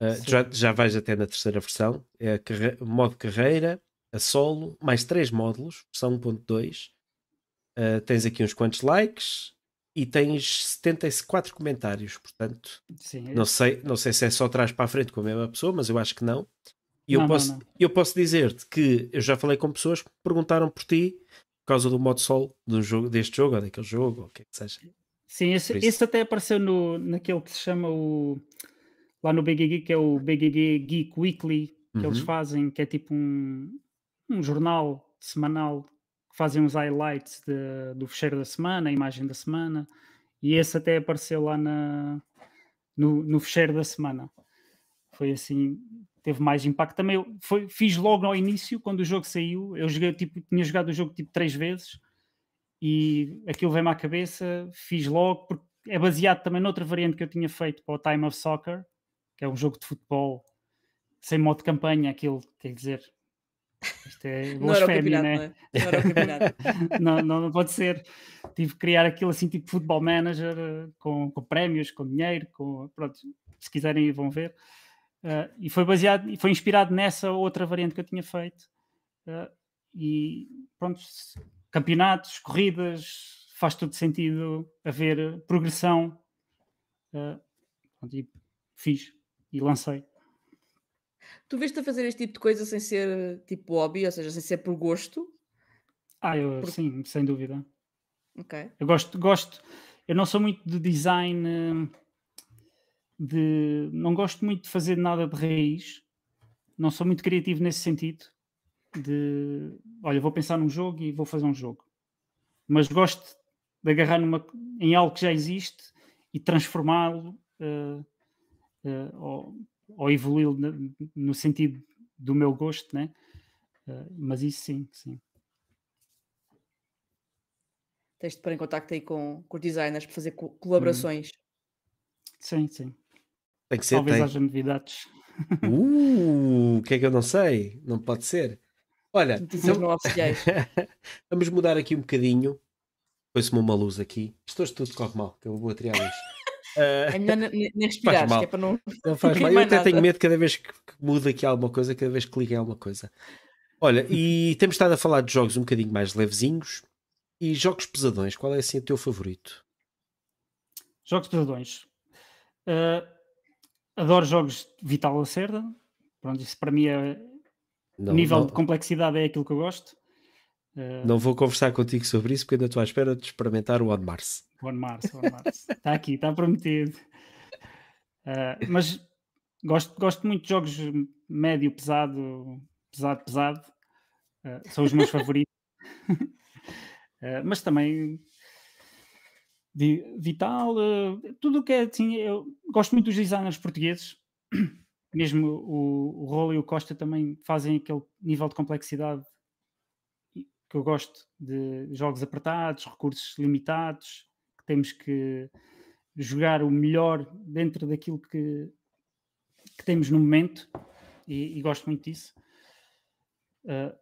Uh, já, já vais até na terceira versão. É carre... modo carreira, a solo, mais três módulos, versão 1.2. Uh, tens aqui uns quantos likes e tens 74 comentários, portanto, Sim, é não, sei, não sei se é só trás para a frente com a mesma pessoa, mas eu acho que não. E eu, não, posso, não, não. eu posso dizer-te que eu já falei com pessoas que perguntaram por ti por causa do modo solo de um jogo, deste jogo ou daquele jogo, ou o que é que seja. Sim, esse, esse até apareceu no, naquele que se chama o lá no BGG, que é o BGG Geek Weekly, que uhum. eles fazem, que é tipo um, um jornal semanal fazem uns highlights de, do fecheiro da semana, a imagem da semana, e esse até apareceu lá na, no, no fecheiro da semana. Foi assim, teve mais impacto. Também foi, fiz logo ao início, quando o jogo saiu, eu joguei, tipo, tinha jogado o jogo tipo três vezes e aquilo veio-me à cabeça, fiz logo, porque é baseado também noutra variante que eu tinha feito para o Time of Soccer, que é um jogo de futebol sem modo de campanha, aquilo quer dizer. Isto é blasfémia, né? não, é? [laughs] não, não, não, pode ser. Tive que criar aquilo assim, tipo futebol manager, com, com prémios, com dinheiro, com, pronto, se quiserem vão ver. Uh, e foi baseado, e foi inspirado nessa outra variante que eu tinha feito. Uh, e pronto, campeonatos, corridas, faz todo sentido haver progressão. Uh, pronto, e fiz e lancei. Tu vês-te a fazer este tipo de coisa sem ser tipo hobby, ou seja, sem ser por gosto? Ah, eu por... sim, sem dúvida. Ok. Eu gosto, gosto, eu não sou muito de design de não gosto muito de fazer nada de raiz, não sou muito criativo nesse sentido. De olha, vou pensar num jogo e vou fazer um jogo, mas gosto de agarrar numa, em algo que já existe e transformá-lo uh, uh, ou, ou evoluí-lo no sentido do meu gosto, né? Uh, mas isso sim, sim. Tens de pôr em contacto aí com, com os designers para fazer co colaborações. Hum. Sim, sim. Tem que ser. Talvez tem... haja novidades. Uh, o que é que eu não sei? Não pode ser. Olha, então... [laughs] vamos mudar aqui um bocadinho. Põe-se-me uma luz aqui. Isto hoje tudo corre mal, que eu vou tirar a luz. Uh... É melhor nem respirar, que é para não. Não [laughs] faz mal. Eu até nada. tenho medo cada vez que, que muda aqui alguma coisa, cada vez que liga alguma coisa. Olha, e [laughs] temos estado a falar de jogos um bocadinho mais levezinhos e jogos pesadões. Qual é assim o teu favorito? Jogos pesadões. Uh, adoro jogos de Vital Lacerda. Pronto, isso para mim é. Não, nível não. de complexidade é aquilo que eu gosto. Uh, não vou conversar contigo sobre isso porque ainda estou à espera de experimentar o On Mars. One Mars, One Mars. [laughs] está aqui, está prometido. Uh, mas gosto, gosto muito de jogos médio, pesado, pesado, pesado. Uh, são os meus [laughs] favoritos. mas também Vital, uh, tudo o que é assim, eu gosto muito dos designers portugueses, [clears throat] mesmo o, o Rolo e o Costa também fazem aquele nível de complexidade que eu gosto de jogos apertados, recursos limitados, que temos que jogar o melhor dentro daquilo que, que temos no momento e, e gosto muito disso. Uh,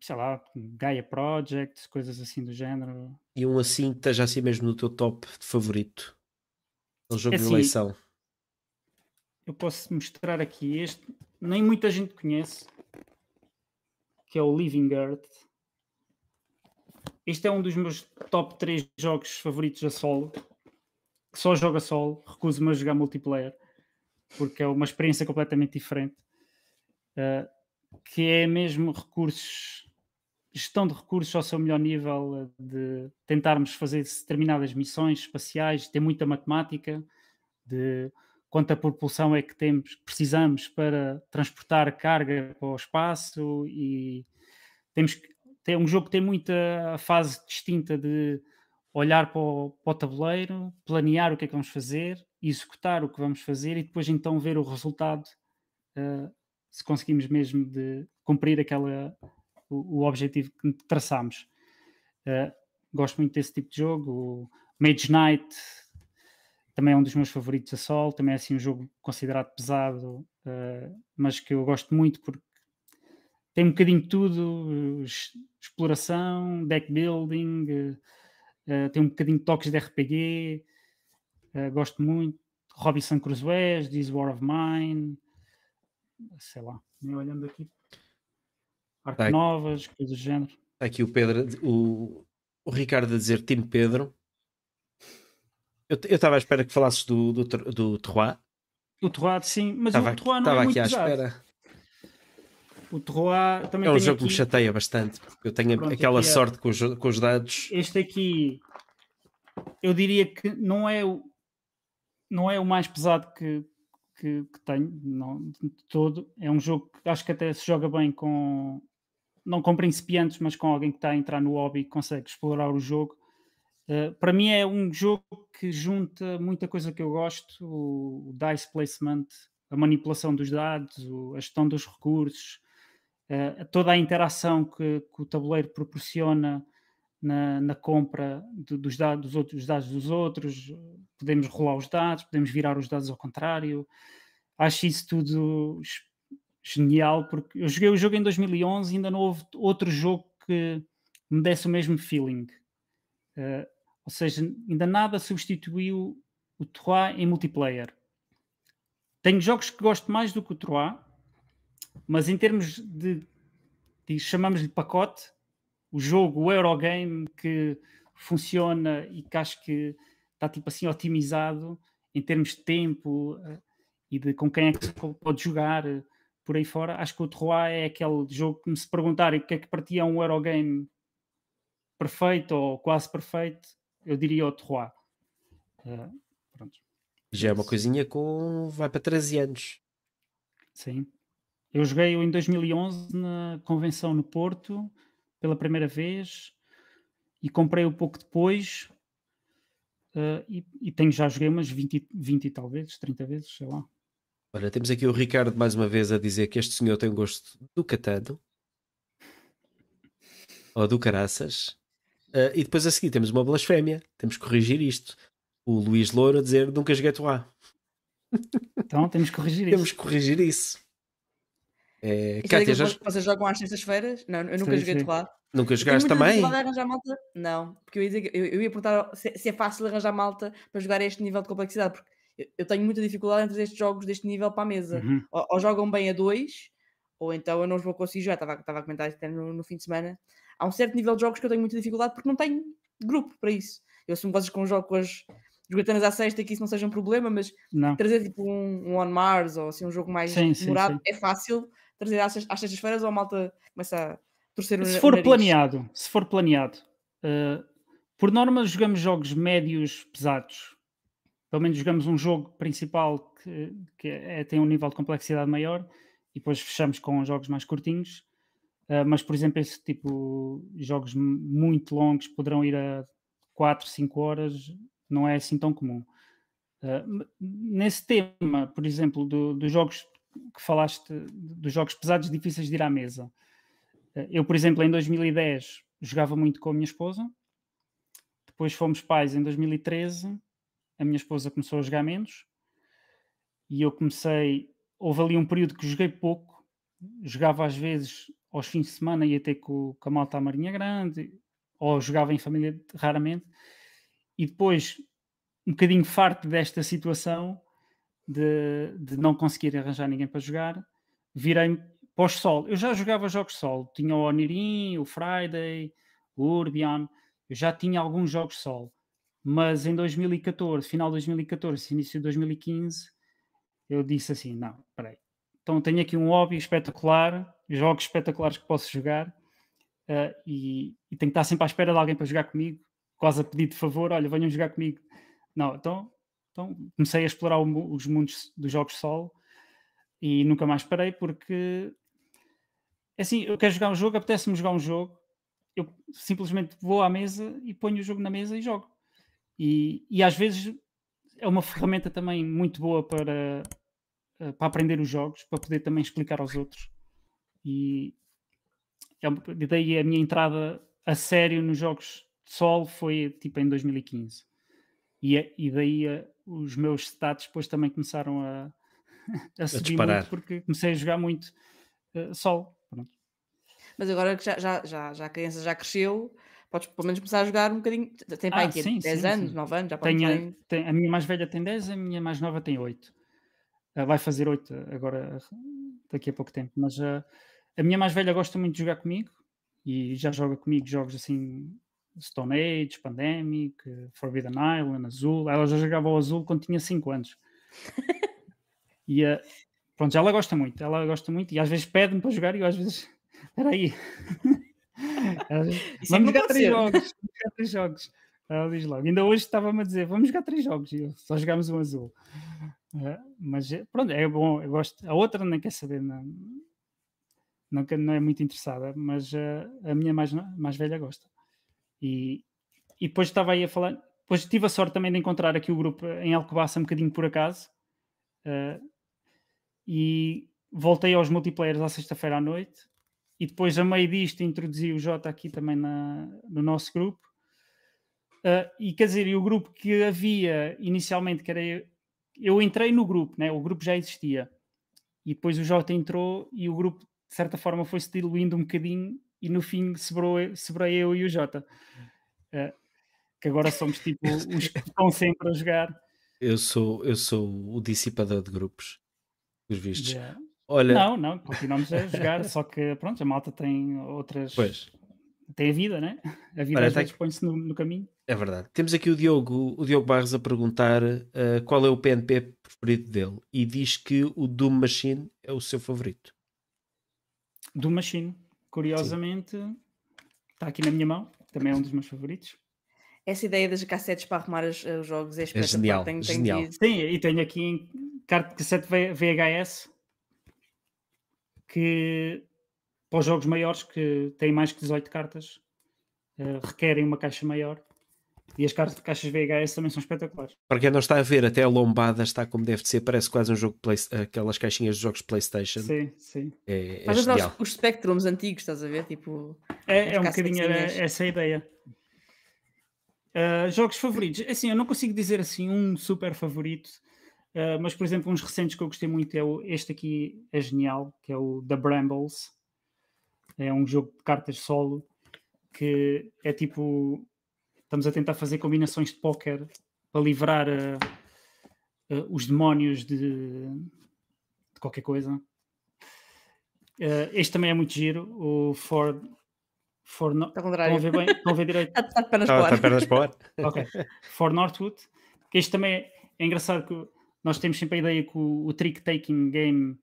sei lá, Gaia Project, coisas assim do género. E um assim que esteja assim mesmo no teu top de favorito? Um jogo é assim, de eleição. Eu posso mostrar aqui este, nem muita gente conhece, que é o Living Earth. Este é um dos meus top 3 jogos favoritos a solo. Só jogo a solo, recuso-me a jogar multiplayer, porque é uma experiência completamente diferente. Uh, que é mesmo recursos, gestão de recursos ao seu melhor nível, de tentarmos fazer determinadas missões espaciais, tem muita matemática, de quanta propulsão é que temos, precisamos para transportar carga para o espaço e temos tem um jogo que tem muita fase distinta de olhar para o, para o, tabuleiro, planear o que é que vamos fazer, executar o que vamos fazer e depois então ver o resultado uh, se conseguimos mesmo de cumprir aquela, o, o objetivo que traçámos. Uh, gosto muito desse tipo de jogo. O Mage Knight também é um dos meus favoritos a sol, também é assim um jogo considerado pesado, uh, mas que eu gosto muito porque tem um bocadinho de tudo, exploração, deck building, uh, tem um bocadinho de toques de RPG, gosto muito. Robinson Crusoe, This War of Mine, sei lá, nem olhando aqui. Arte tá novas, coisas do género. Está aqui o Pedro, o, o Ricardo a dizer Time Pedro. Eu estava à espera que falasses do, do, do Terroir. O Terroir, sim, mas tava, o Terroir não é muito aqui à espera. O Terroir também É um jogo aqui... que me chateia bastante, porque eu tenho Pronto, aquela é sorte com os, com os dados. Este aqui, eu diria que não é o, não é o mais pesado que, que, que tenho, não, de todo. É um jogo que acho que até se joga bem com, não com principiantes, mas com alguém que está a entrar no hobby e consegue explorar o jogo. Uh, para mim é um jogo que junta muita coisa que eu gosto, o, o dice placement, a manipulação dos dados, o, a gestão dos recursos, uh, toda a interação que, que, o tabuleiro proporciona na, na compra de, dos, dados, dos, outros, dos dados dos outros, podemos rolar os dados, podemos virar os dados ao contrário. Acho isso tudo genial, porque eu joguei o jogo em 2011 e ainda não houve outro jogo que me desse o mesmo feeling. Uh, ou seja, ainda nada substituiu o Troyes em multiplayer. Tenho jogos que gosto mais do que o Troyes, mas em termos de, de chamamos-lhe pacote, o jogo, o Eurogame que funciona e que acho que está tipo assim otimizado em termos de tempo uh, e de com quem é que se pode jogar uh, por aí fora. Acho que o Terroir é aquele jogo que me se perguntarem o que é que partia um Eurogame perfeito ou quase perfeito, eu diria o Terroir. Uh, pronto. Já é uma coisinha com. vai para 13 anos. Sim. Eu joguei em 2011 na convenção no Porto pela primeira vez e comprei-o pouco depois uh, e, e, tenho já joguei umas 20, 20 e talvez, 30 vezes, sei lá. Olha, temos aqui o Ricardo mais uma vez a dizer que este senhor tem um gosto do catano ou do caraças. Uh, e depois a seguir temos uma blasfémia, temos que corrigir isto. O Luís Louro a dizer nunca joguei Toá. Então temos que corrigir isso. Temos que corrigir isso. É, Cátia, já... Vocês jogam às sextas-feiras? Não, eu nunca sim, joguei Toá. Nunca jogaste também? arranjar malta? Não, porque eu ia, dizer, eu, eu ia perguntar se, se, é fácil arranjar malta para jogar a este nível de complexidade, porque eu, eu tenho muita dificuldade em trazer estes jogos deste nível para a mesa. Uhum. Ou, ou, jogam bem a dois, ou então eu não os vou conseguir jogar. Estava, estava a comentar até no, no, fim de semana. Há um certo nível de jogos que eu tenho muita dificuldade porque não tenho grupo para isso. Eu assumo vocês com um jogo com as jogatanas à sexta que isso não seja um problema, mas não. trazer tipo um, um On Mars ou assim um jogo mais sim, demorado sim, sim. é fácil trazer às, às sextas-feiras ou a malta começa a torcer se for planeado se for planeado uh, por norma jogamos jogos médios pesados. Pelo menos jogamos um jogo principal que, que é, tem um nível de complexidade maior e depois fechamos com jogos mais curtinhos. Uh, mas por exemplo esse tipo jogos muito longos poderão ir a 4, 5 horas não é assim tão comum. Uh, nesse tema por exemplo do, dos jogos que falaste dos jogos pesados difíceis de ir à mesa. Eh, eu, por exemplo, em 2010 jogava muito com a minha esposa. Depois fomos pais em 2013. A minha esposa começou a jogar menos. E eu comecei. Houve ali um período que joguei pouco. Jogava às vezes aos fins de semana, ia ter com, com a malta à Marinha Grande, ou jogava em família raramente. E depois, um bocadinho farto desta situação, de, de não conseguir arranjar ninguém para jogar, virei pós-sol. Eu já jogava jogos sol, tinha o Onirin, o Friday, o Urbion, eu já tinha alguns jogos sol, mas em 2014, final de 2014, início de 2015, eu disse assim: não, peraí, então tenho aqui um hobby espetacular, jogos espetaculares que posso jogar uh, e, e, tenho que estar sempre à espera de alguém para jogar comigo, quase a pedir de favor, olha, venham jogar comigo. Não, então, então comecei a explorar os mundos dos jogos solo e nunca mais parei porque é assim, eu quero jogar um jogo, apetece-me jogar um jogo, eu simplesmente vou à mesa e ponho o jogo na mesa e jogo. E, e às vezes é uma ferramenta também muito boa para, eh, para aprender os jogos, para poder também explicar aos outros. E é, daí a minha entrada a sério nos jogos de solo foi tipo em 2015. E, e daí a, eh, os meus stats depois também começaram a, [laughs] a subir a muito porque comecei a jogar muito uh, solo. Pronto. Mas agora que já, já, já, já a criança já cresceu, podes pelo menos começar a jogar um bocadinho. Tem pai ah, aqui, sim, 10 sim, anos, sim. 9 anos, já pode tem, tem, A minha mais velha tem 10, a minha mais nova tem 8. Uh, ah, vai fazer 8 agora, daqui a pouco tempo. Mas uh, a minha mais velha gosta muito de jogar comigo e já joga comigo jogos assim Stone Age, Pandemic, Forbidden Island, Azul. Ela já jogava o Azul quando tinha 5 anos. [laughs] e uh, pronto, ela gosta muito, ela gosta muito e às vezes pede-me para jogar e eu às vezes, [laughs] espera aí. [laughs] vamos jogar três jogos, vamos jogar três jogos. Ela diz logo, ainda hoje estava-me a dizer, vamos jogar três jogos, e eu, só jogámos um azul. Uh, mas pronto, é bom, eu gosto. A outra nem quer saber, não, não, não é muito interessada, mas uh, a minha mais, mais velha gosta. E, e depois estava aí a falar, depois tive a sorte também de encontrar aqui o grupo em Alcobaça um bocadinho por acaso. Uh, e voltei aos multiplayers à sexta-feira à noite e depois a meio disto introduzi o Jota aqui também na, no nosso grupo uh, e quer dizer, e o grupo que havia inicialmente que era eu, eu entrei no grupo, né? o grupo já existia e depois o Jota entrou e o grupo de certa forma foi-se diluindo um bocadinho e no fim sobrou, sobrou eu e o Jota uh, que agora somos tipo [laughs] os que estão sempre a jogar eu sou, eu sou o dissipador de grupos os vistos. Yeah. Olha... Não, não, continuamos a jogar, só que pronto, a malta tem outras. Pois. Tem a vida, né? A vida Olha, às vezes põe-se no, no, caminho. É verdade. Temos aqui o Diogo, o Diogo Barros a perguntar uh, qual é o PNP preferido dele e diz que o Doom Machine é o seu favorito. Doom Machine, curiosamente, está aqui na minha mão, também é um dos meus favoritos. Essa ideia das cassetes para arrumar os, os jogos é, é genial. Tenho, genial. Tenho Sim, e tenho aqui carta de cassete VHS que para os jogos maiores que têm mais que 18 cartas uh, requerem uma caixa maior e as cartas, caixas VHS também são espetaculares. Para quem não está a ver, até a lombada está como deve ser, parece quase um jogo play, aquelas caixinhas de jogos Playstation. Sim, sim. É, é Mas os, os Spectrums antigos, estás a ver? Tipo, é, é um bocadinho essa a ideia. Uh, jogos favoritos. Assim, eu não consigo dizer assim um super favorito. Uh, mas, por exemplo, uns recentes que eu gostei muito é o, este aqui é genial, que é o The Brambles. É um jogo de cartas solo que é tipo estamos a tentar fazer combinações de póquer para livrar uh, uh, os demónios de, de qualquer coisa. este também é muito giro, o For For no... Estão a ver bem? Estão a ver direito? [laughs] Está de pernas para Está de pernas [laughs] ok. For Northwood. Este também é, é engraçado que nós temos sempre a ideia que o, o trick-taking game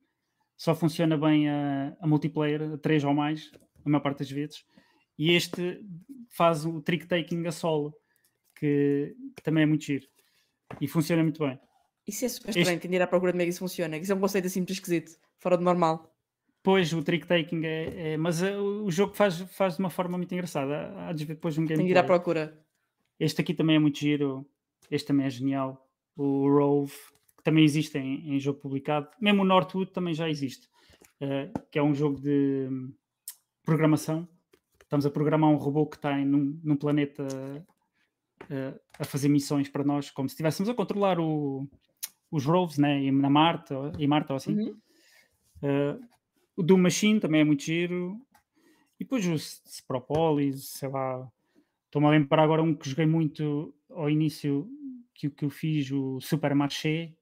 só funciona bem a, a, multiplayer, a 3 ou mais, a maior parte das vezes. E este faz o trick-taking a solo, que, que, também é muito giro. E funciona muito bem. Isso é super estranho, este... ir à procura de como é que isso funciona. Isso é um conceito assim muito esquisito, fora do normal. Pois, o trick-taking é, é, Mas uh, o jogo faz, faz de uma forma muito engraçada. Há de ver depois um gameplay. Tem que ir à procura. Este aqui também é muito giro. Este também é genial. O Rove que também existe em, em, jogo publicado. Mesmo o Northwood também já existe, uh, que é um jogo de programação. Estamos a programar um robô que está em, num, num planeta uh, a fazer missões para nós, como se estivéssemos a controlar o, os rovers né, na Marte, em Marte ou assim. Uhum. Uh, o Doom Machine também é muito giro. E depois o Spropolis, sei lá. Estou-me a lembrar agora um que joguei muito ao início que, que eu fiz, o Supermarché,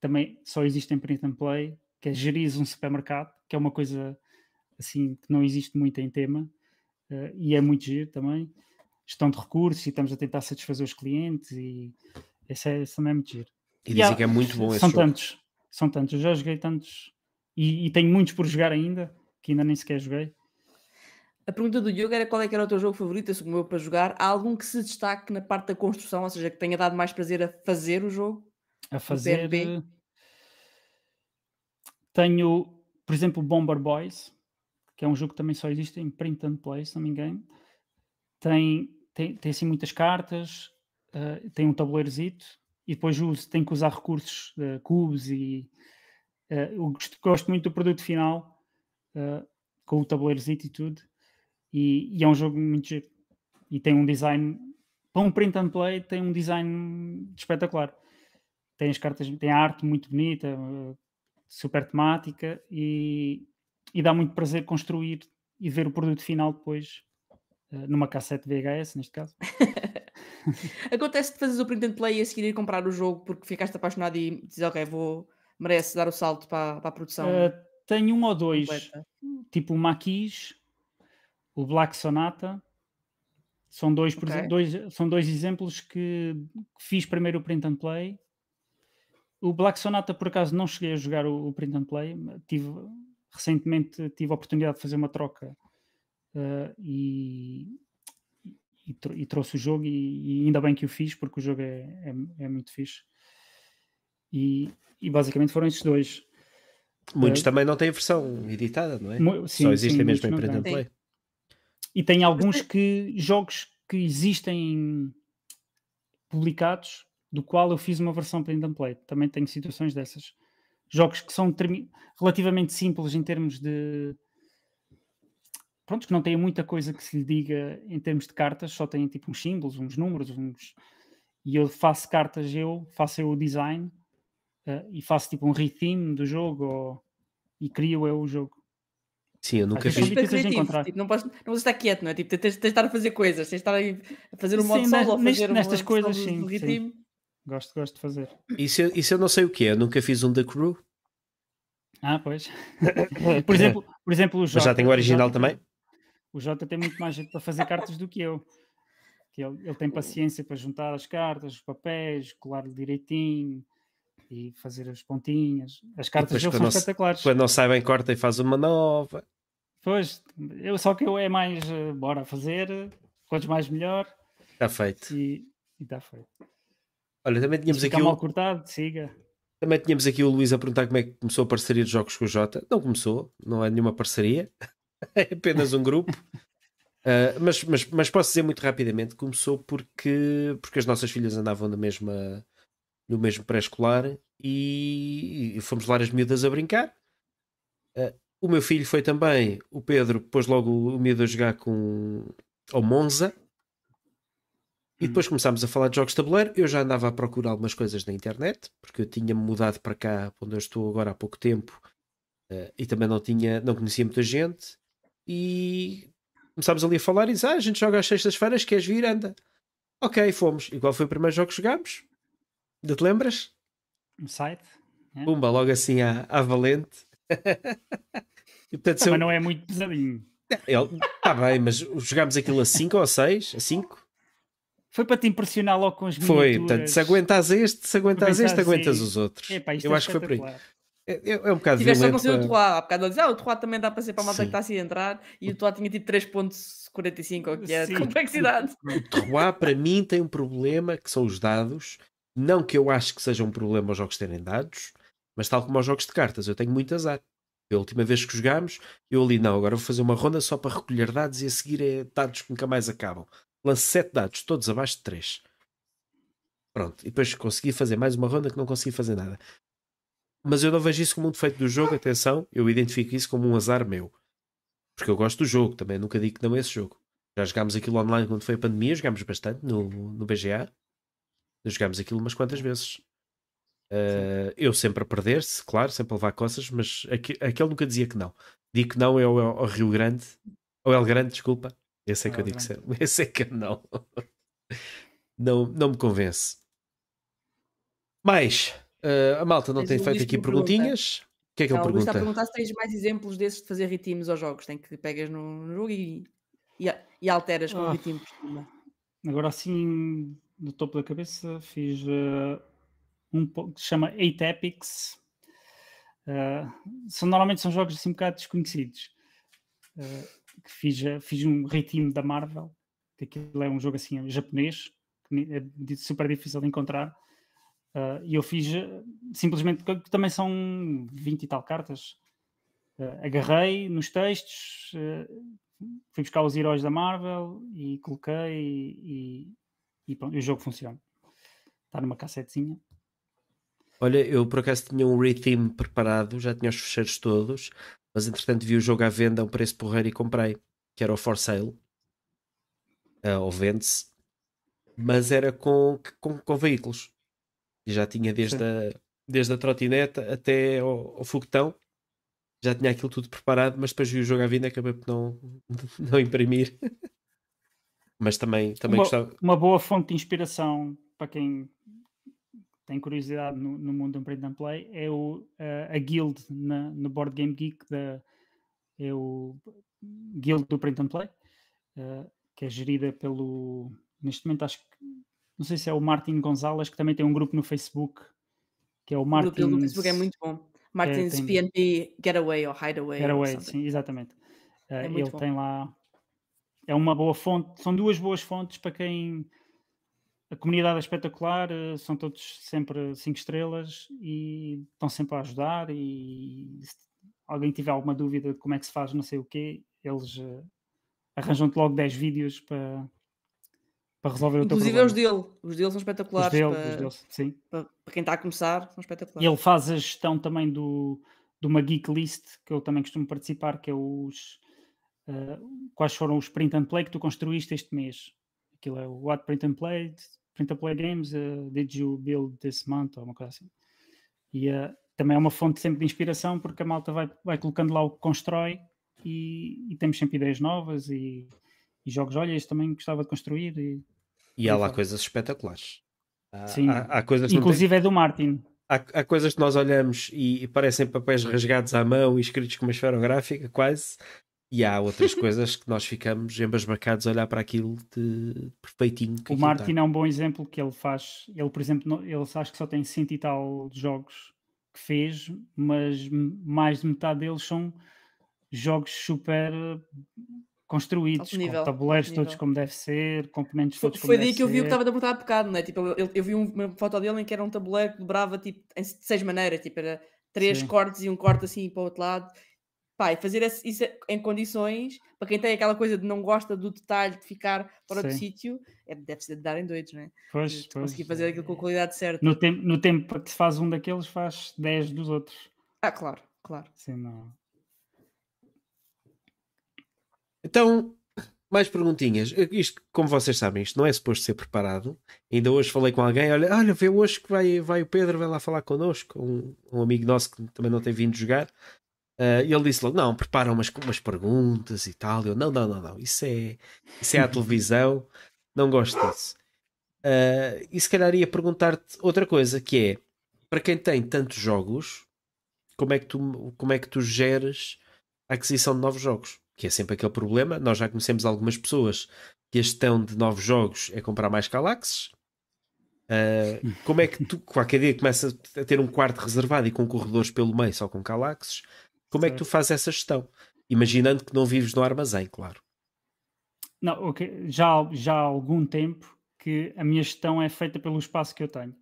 também só existe em print and play, que é gerir um supermercado, que é uma coisa assim que não existe muito em tema uh, e é muito giro também. Gestão de recursos e estamos a tentar satisfazer os clientes e esse, é, esse também é muito giro. E, e dizem há, que é muito bom esse São jogo. tantos, são tantos. Eu já joguei tantos, e, e tenho muitos por jogar ainda, que ainda nem sequer joguei. A pergunta do Diogo era qual é que era o teu jogo favorito, como eu, para jogar. Há algum que se destaque na parte da construção, ou seja, que tenha dado mais prazer a fazer o jogo? A fazer. PNP? Tenho, por exemplo, Bomber Boys, que é um jogo que também só existe em print and play, se não me engano. Tem, tem, tem assim muitas cartas, uh, tem um tabuleirozito, e depois uso, tem que usar recursos, uh, cubos e. Uh, eu gosto, gosto muito do produto final, com o tabuleirozito e tudo. E, e, é um jogo muito giro. E tem um design, para um print and play, tem um design espetacular. Tem as cartas, tem a arte muito bonita, super temática e, e dá muito prazer construir e ver o produto final depois uh, numa cassete VHS, neste caso. [laughs] Acontece de fazeres o print and play e a seguir ir comprar o jogo porque ficaste apaixonado e dizes, ok, vou, merece dar o salto para, para a produção. Uh, tenho um ou dois, completa. tipo o Maquis, o Black Sonata. São dois, okay. dois, são dois exemplos que, que fiz primeiro o print and play o Black Sonata, por acaso, não cheguei a jogar o, o Print and Play. Tive, recentemente tive a oportunidade de fazer uma troca uh, e, e, e, trouxe o jogo e, e, ainda bem que o fiz porque o jogo é, é, é muito fixe. E, e, basicamente foram esses dois. Muitos uh, também não têm versão editada, não é? Sim, Só existem mesmo em print and play. E tem alguns que jogos que existem publicados do qual eu fiz uma versão print and play. Também tenho situações dessas. Jogos que são relativamente simples em termos de. Pronto, que não têm muita coisa que se lhe diga em termos de cartas, só têm tipo uns símbolos, uns números, uns. E eu faço cartas, eu faço eu o design uh, e faço tipo um retheme do jogo ou... e crio eu o jogo. Sim, eu nunca fiz. Tipo, não, podes, não podes estar quieto, não é? Tipo, tens, tens de estar a fazer coisas, tens de estar a fazer um modo solo ou fazer nestas coisas, sim, sim. Gosto, gosto de fazer. Isso, isso eu não sei o que é, eu nunca fiz um The Crew. Ah, pois. [laughs] por exemplo, por exemplo o Jota. Mas já tem o original o Jota, também? O Jota tem muito mais jeito para fazer cartas do que eu. Que ele, ele tem paciência para juntar as cartas, os papéis, colar direitinho e fazer as pontinhas. As cartas dele são espetaculares. Quando não sai bem, corta e faz uma nova. Pois, eu, só que eu é mais uh, bora fazer, quantos mais melhor. Está feito. E está feito. Olha, também tínhamos aqui. mal o... cortado, siga. Também tínhamos aqui o Luís a perguntar como é que começou a parceria de jogos com o Jota. Não começou, não é nenhuma parceria, [laughs] é apenas um grupo. Uh, [laughs] mas, mas, mas posso dizer muito rapidamente: começou porque, porque as nossas filhas andavam na mesma, no mesmo pré-escolar e, e, fomos lá as miúdas a brincar. Uh, o meu filho foi também, o Pedro, pôs logo o miúdo a jogar com o Monza, e depois começámos a falar de jogos de tabuleiro. Eu já andava a procurar algumas coisas na internet, porque eu tinha-me mudado para cá, onde eu estou agora há pouco tempo, uh, e também não, tinha, não conhecia muita gente. E começámos ali a falar e disse: Ah, a gente joga às sextas-feiras, queres vir? Anda. Ok, fomos. E qual foi o primeiro jogo que jogámos? Ainda te lembras? Um site. É? Pumba, logo assim à, à valente. [laughs] e, portanto, Também eu... não é muito pesadinho. Está bem, mas jogámos aquilo a 5 ou 6? A 5? Foi para te impressionar logo com as Foi, portanto, se aguentas este, se aguentas este, aguentas os outros. Epá, Eu é acho que foi por aí. É, é, é um bocado Tiveste violento. Tiveste para... o Toá, há bocado dizer, ah, o Toá também dá para ser para a malta que está assim a entrar e o Toá tinha tipo 3.45 ou que é de complexidade. [laughs] O Toá para mim tem um problema que são os dados, não que eu acho que seja um problema os jogos terem dados, mas tal como aos jogos de cartas, eu tenho muito azar. A última vez que jogámos, eu ali não, agora vou fazer uma ronda só para recolher dados e a seguir é dados que nunca mais acabam lance 7 dados, todos abaixo de 3. Pronto, e depois consegui fazer mais uma ronda que não consegui fazer nada. Mas eu não vejo isso como um defeito do jogo, atenção, eu identifico isso como um azar meu. Porque eu gosto do jogo também, nunca digo que não é esse jogo. Já jogámos aquilo online quando foi a pandemia, jogámos bastante no, no BGA. Jogámos aquilo umas quantas vezes. Uh, eu sempre a perder-se, claro, sempre a levar coças, mas aqu aquele nunca dizia que não. Digo que não é o, o Rio Grande, ou El Grande, desculpa, esse é que eu digo sempre. [laughs] Esse é que não. Não, não me convence. Mais, uh, a malta não tem feito aqui perguntinhas. Pergunta. O que é que ele pergunta? Está a perguntar se tens mais exemplos desses de fazer ritmos aos jogos. Tem que pegas no jogo e, e, e alteras com o ritmo por cima. Agora assim, no topo da cabeça, fiz uh, um que se chama Eight Epics. Uh, são, normalmente são jogos assim um bocado desconhecidos. Uh, fiz, fiz um retime da Marvel, que aquilo é um jogo assim japonês, que é super difícil de encontrar. Uh, e eu fiz simplesmente, que também são 20 e tal cartas. agarrei nos textos, fui buscar os heróis da Marvel e coloquei e, e, pronto, o jogo funciona. Está numa cassetezinha. Olha, eu por acaso tinha um retheme preparado, já tinha os fecheiros todos, mas entretanto vi o jogo à venda a um preço porreiro e comprei, que era o For Sale, uh, ou vende-se, mas era com, com, com, veículos. E já tinha desde a, desde a trotineta até ao, ao foguetão, já tinha aquilo tudo preparado, mas depois vi o jogo à venda e acabei por não, [laughs] não imprimir. [laughs] mas também, também uma, gostava. Uma boa fonte de inspiração para quem tem curiosidade no, no mundo do print and play é o, uh, a guild na, no Board Game Geek da, é o guild do print and play uh, que é gerida pelo neste momento acho que não sei se é o Martin Gonzalez que também tem um grupo no Facebook que é o Martin. O Facebook é muito bom Martin's é, tem... PNP Getaway ou Hideaway Getaway, sim, exatamente uh, é ele bom. tem lá é uma boa fonte são duas boas fontes para quem a comunidade é espetacular, eh, são todos sempre cinco estrelas e estão sempre a ajudar. E se alguém tiver alguma dúvida de como é que se faz, não sei o quê, eles uh, arranjam-te logo 10 vídeos para, para resolver o Inclusive teu problema. os dele, os dele são espetaculares. Os dele, para, os sim. Para, para, quem está a começar, são espetaculares. Ele faz a gestão também do, de uma geek list que eu também costumo participar, que é os uh, quais foram os print and play que tu construíste este mês. Aquilo é o What Print and Play, Print Play Games, uh, Did You Build This Month? Ou uma coisa assim. E uh, também é uma fonte sempre de inspiração porque a malta vai, vai colocando lá o que constrói e, e temos sempre ideias novas e, e, jogos. Olha, este também gostava de construir. E, e há lá coisas espetaculares. Há, Sim, há, há coisas inclusive tem... é do Martin. Há, há, coisas que nós olhamos e, e, parecem papéis rasgados à mão e escritos com uma esferográfica, quase, e há outras coisas que nós ficamos embasbacados a olhar para aquilo de perfeitinho. o Martin é um bom exemplo que ele faz. Ele, por exemplo, ele acho que só tem cento e tal jogos que fez, mas mais de metade deles são jogos super construídos, com tabuleiros todos como deve ser, componentes todos foi, como Foi daí que eu vi o que estava a botar há bocado, não é? Tipo, eu, eu vi uma foto dele em que era um tabuleiro que dobrava tipo, em seis maneiras, tipo, era três Sim. cortes e um corte assim para o outro lado Pá, e fazer isso em condições, para quem tem aquela coisa de não gosta do detalhe de ficar fora Sim. do sítio, é, deve ser de darem doidos, não é? Pois, pois. Conseguir fazer aquilo com a qualidade certa. No tempo, no tempo que se faz um daqueles, faz 10 dos outros. Ah, claro, claro. Sim, não. Então, mais perguntinhas. Isto, como vocês sabem, isto não é suposto ser preparado. Ainda hoje falei com alguém, olha, olha, vê hoje que vai, vai o Pedro, vai lá falar connosco, um, um amigo nosso que também não tem vindo jogar. Uh, e ele disse logo: Não, prepara umas, umas perguntas e tal. Eu: Não, não, não, não. Isso é, isso é a televisão. Não gosto disso. Uh, e se calhar ia perguntar-te outra coisa: que é para quem tem tantos jogos, como é que tu, como é que tu geres a aquisição de novos jogos? Que é sempre aquele problema. Nós já conhecemos algumas pessoas que a gestão de novos jogos é comprar mais Galaxies. Uh, como é que tu, qualquer dia, começa a ter um quarto reservado e com corredores pelo meio só com Galaxies? Como é que tu fazes essa gestão? Imaginando que não vives no armazém, claro. Não, okay. já, já há algum tempo que a minha gestão é feita pelo espaço que eu tenho.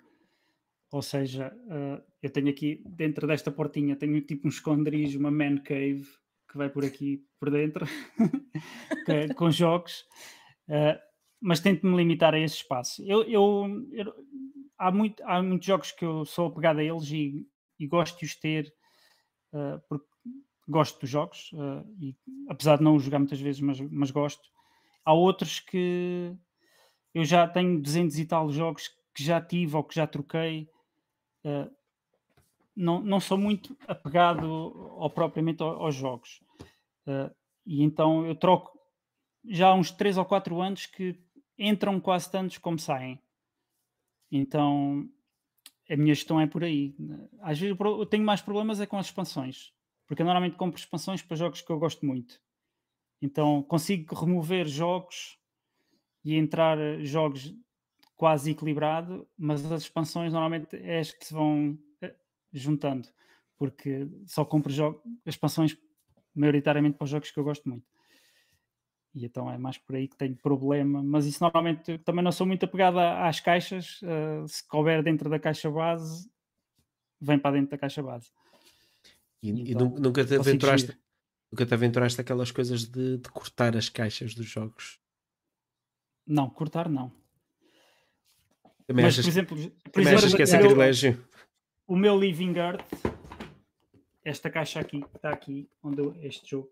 Ou seja, uh, eu tenho aqui dentro desta portinha, tenho tipo um esconderijo, uma man cave que vai por aqui por dentro, [laughs] com jogos, uh, mas tento-me limitar a esse espaço. Eu, eu, eu, há, muito, há muitos jogos que eu sou apegado a eles e, e gosto de os ter uh, porque gosto dos jogos, uh, e, apesar de não jogar muitas vezes, mas, mas gosto. Há outros que eu já tenho 200 e tal jogos que já tive ou que já troquei. Uh, não, não sou muito apegado ao, propriamente aos, aos jogos. Uh, e então eu troco já há uns 3 ou 4 anos que entram quase tantos como saem. Então a minha gestão é por aí. Às vezes eu tenho mais problemas é com as expansões porque eu normalmente compro expansões para jogos que eu gosto muito. Então consigo remover jogos e entrar eh, jogos quase equilibrado, mas as expansões normalmente é as que se vão eh, juntando. porque só compro jogos, expansões maioritariamente para os jogos que eu gosto muito. E então é mais por aí que tenho problema. Mas isso normalmente também não sou muito apegado às caixas. Uh, se couber dentro da caixa base, vem para dentro da caixa base. E, então, e nunca te aventuraste, nunca te aventuraste aquelas coisas de, de, cortar as caixas dos jogos? Não, cortar não. Também Mas, achas, por exemplo, por exemplo, achas que é sacrilégio? O meu Living Earth, esta caixa aqui, que está aqui, onde eu, este jogo,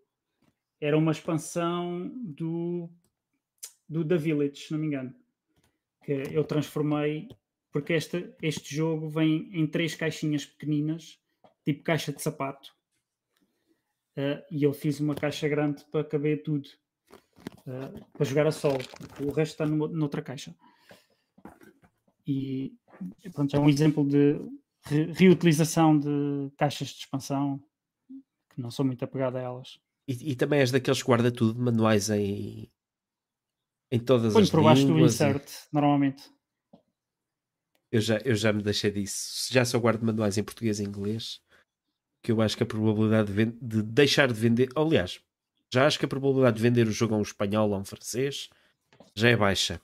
era uma expansão do, do The Village, se não me engano. Que eu transformei, porque este, este jogo vem em três caixinhas pequeninas, tipo caixa de sapato. Uh, e eu fiz uma caixa grande para caber tudo. Uh, para jogar a sol. O resto está numa, noutra caixa. E pronto, é um exemplo de re reutilização de caixas de expansão que não sou muito apegado a elas. E, e, também és daqueles que guarda tudo, manuais em, em todas Ponho as por baixo do insert, e... normalmente. Eu já, eu já me deixei disso. Já só guardo manuais em português e inglês, que eu acho que a probabilidade de, de, deixar de vender. Aliás, já acho que a probabilidade de vender o jogo a um espanhol ou a um francês já é baixa.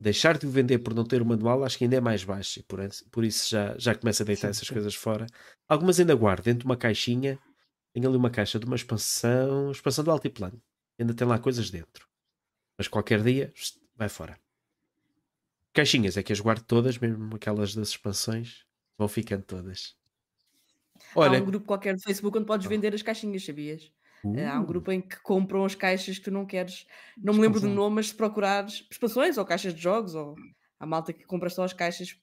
Deixar de o vender por não ter o manual acho que ainda é mais baixo e por, por isso já, já começa a deitar sim, essas sim. coisas fora. Algumas ainda guardo dentro de uma caixinha tem ali uma caixa de uma expansão, expansão do altiplano. Ainda tem lá coisas dentro. Mas qualquer dia vai fora. Caixinhas é que as guardo todas, mesmo aquelas das expansões, vão ficando todas. Olha, Há um grupo qualquer no Facebook onde podes vender as caixinhas, sabias? Uh. Há um uh. grupo em que compram as caixas que tu não queres. Não me lembro do nome, mas se procurares expansões ou caixas de jogos, ou a malta que compra só as caixas.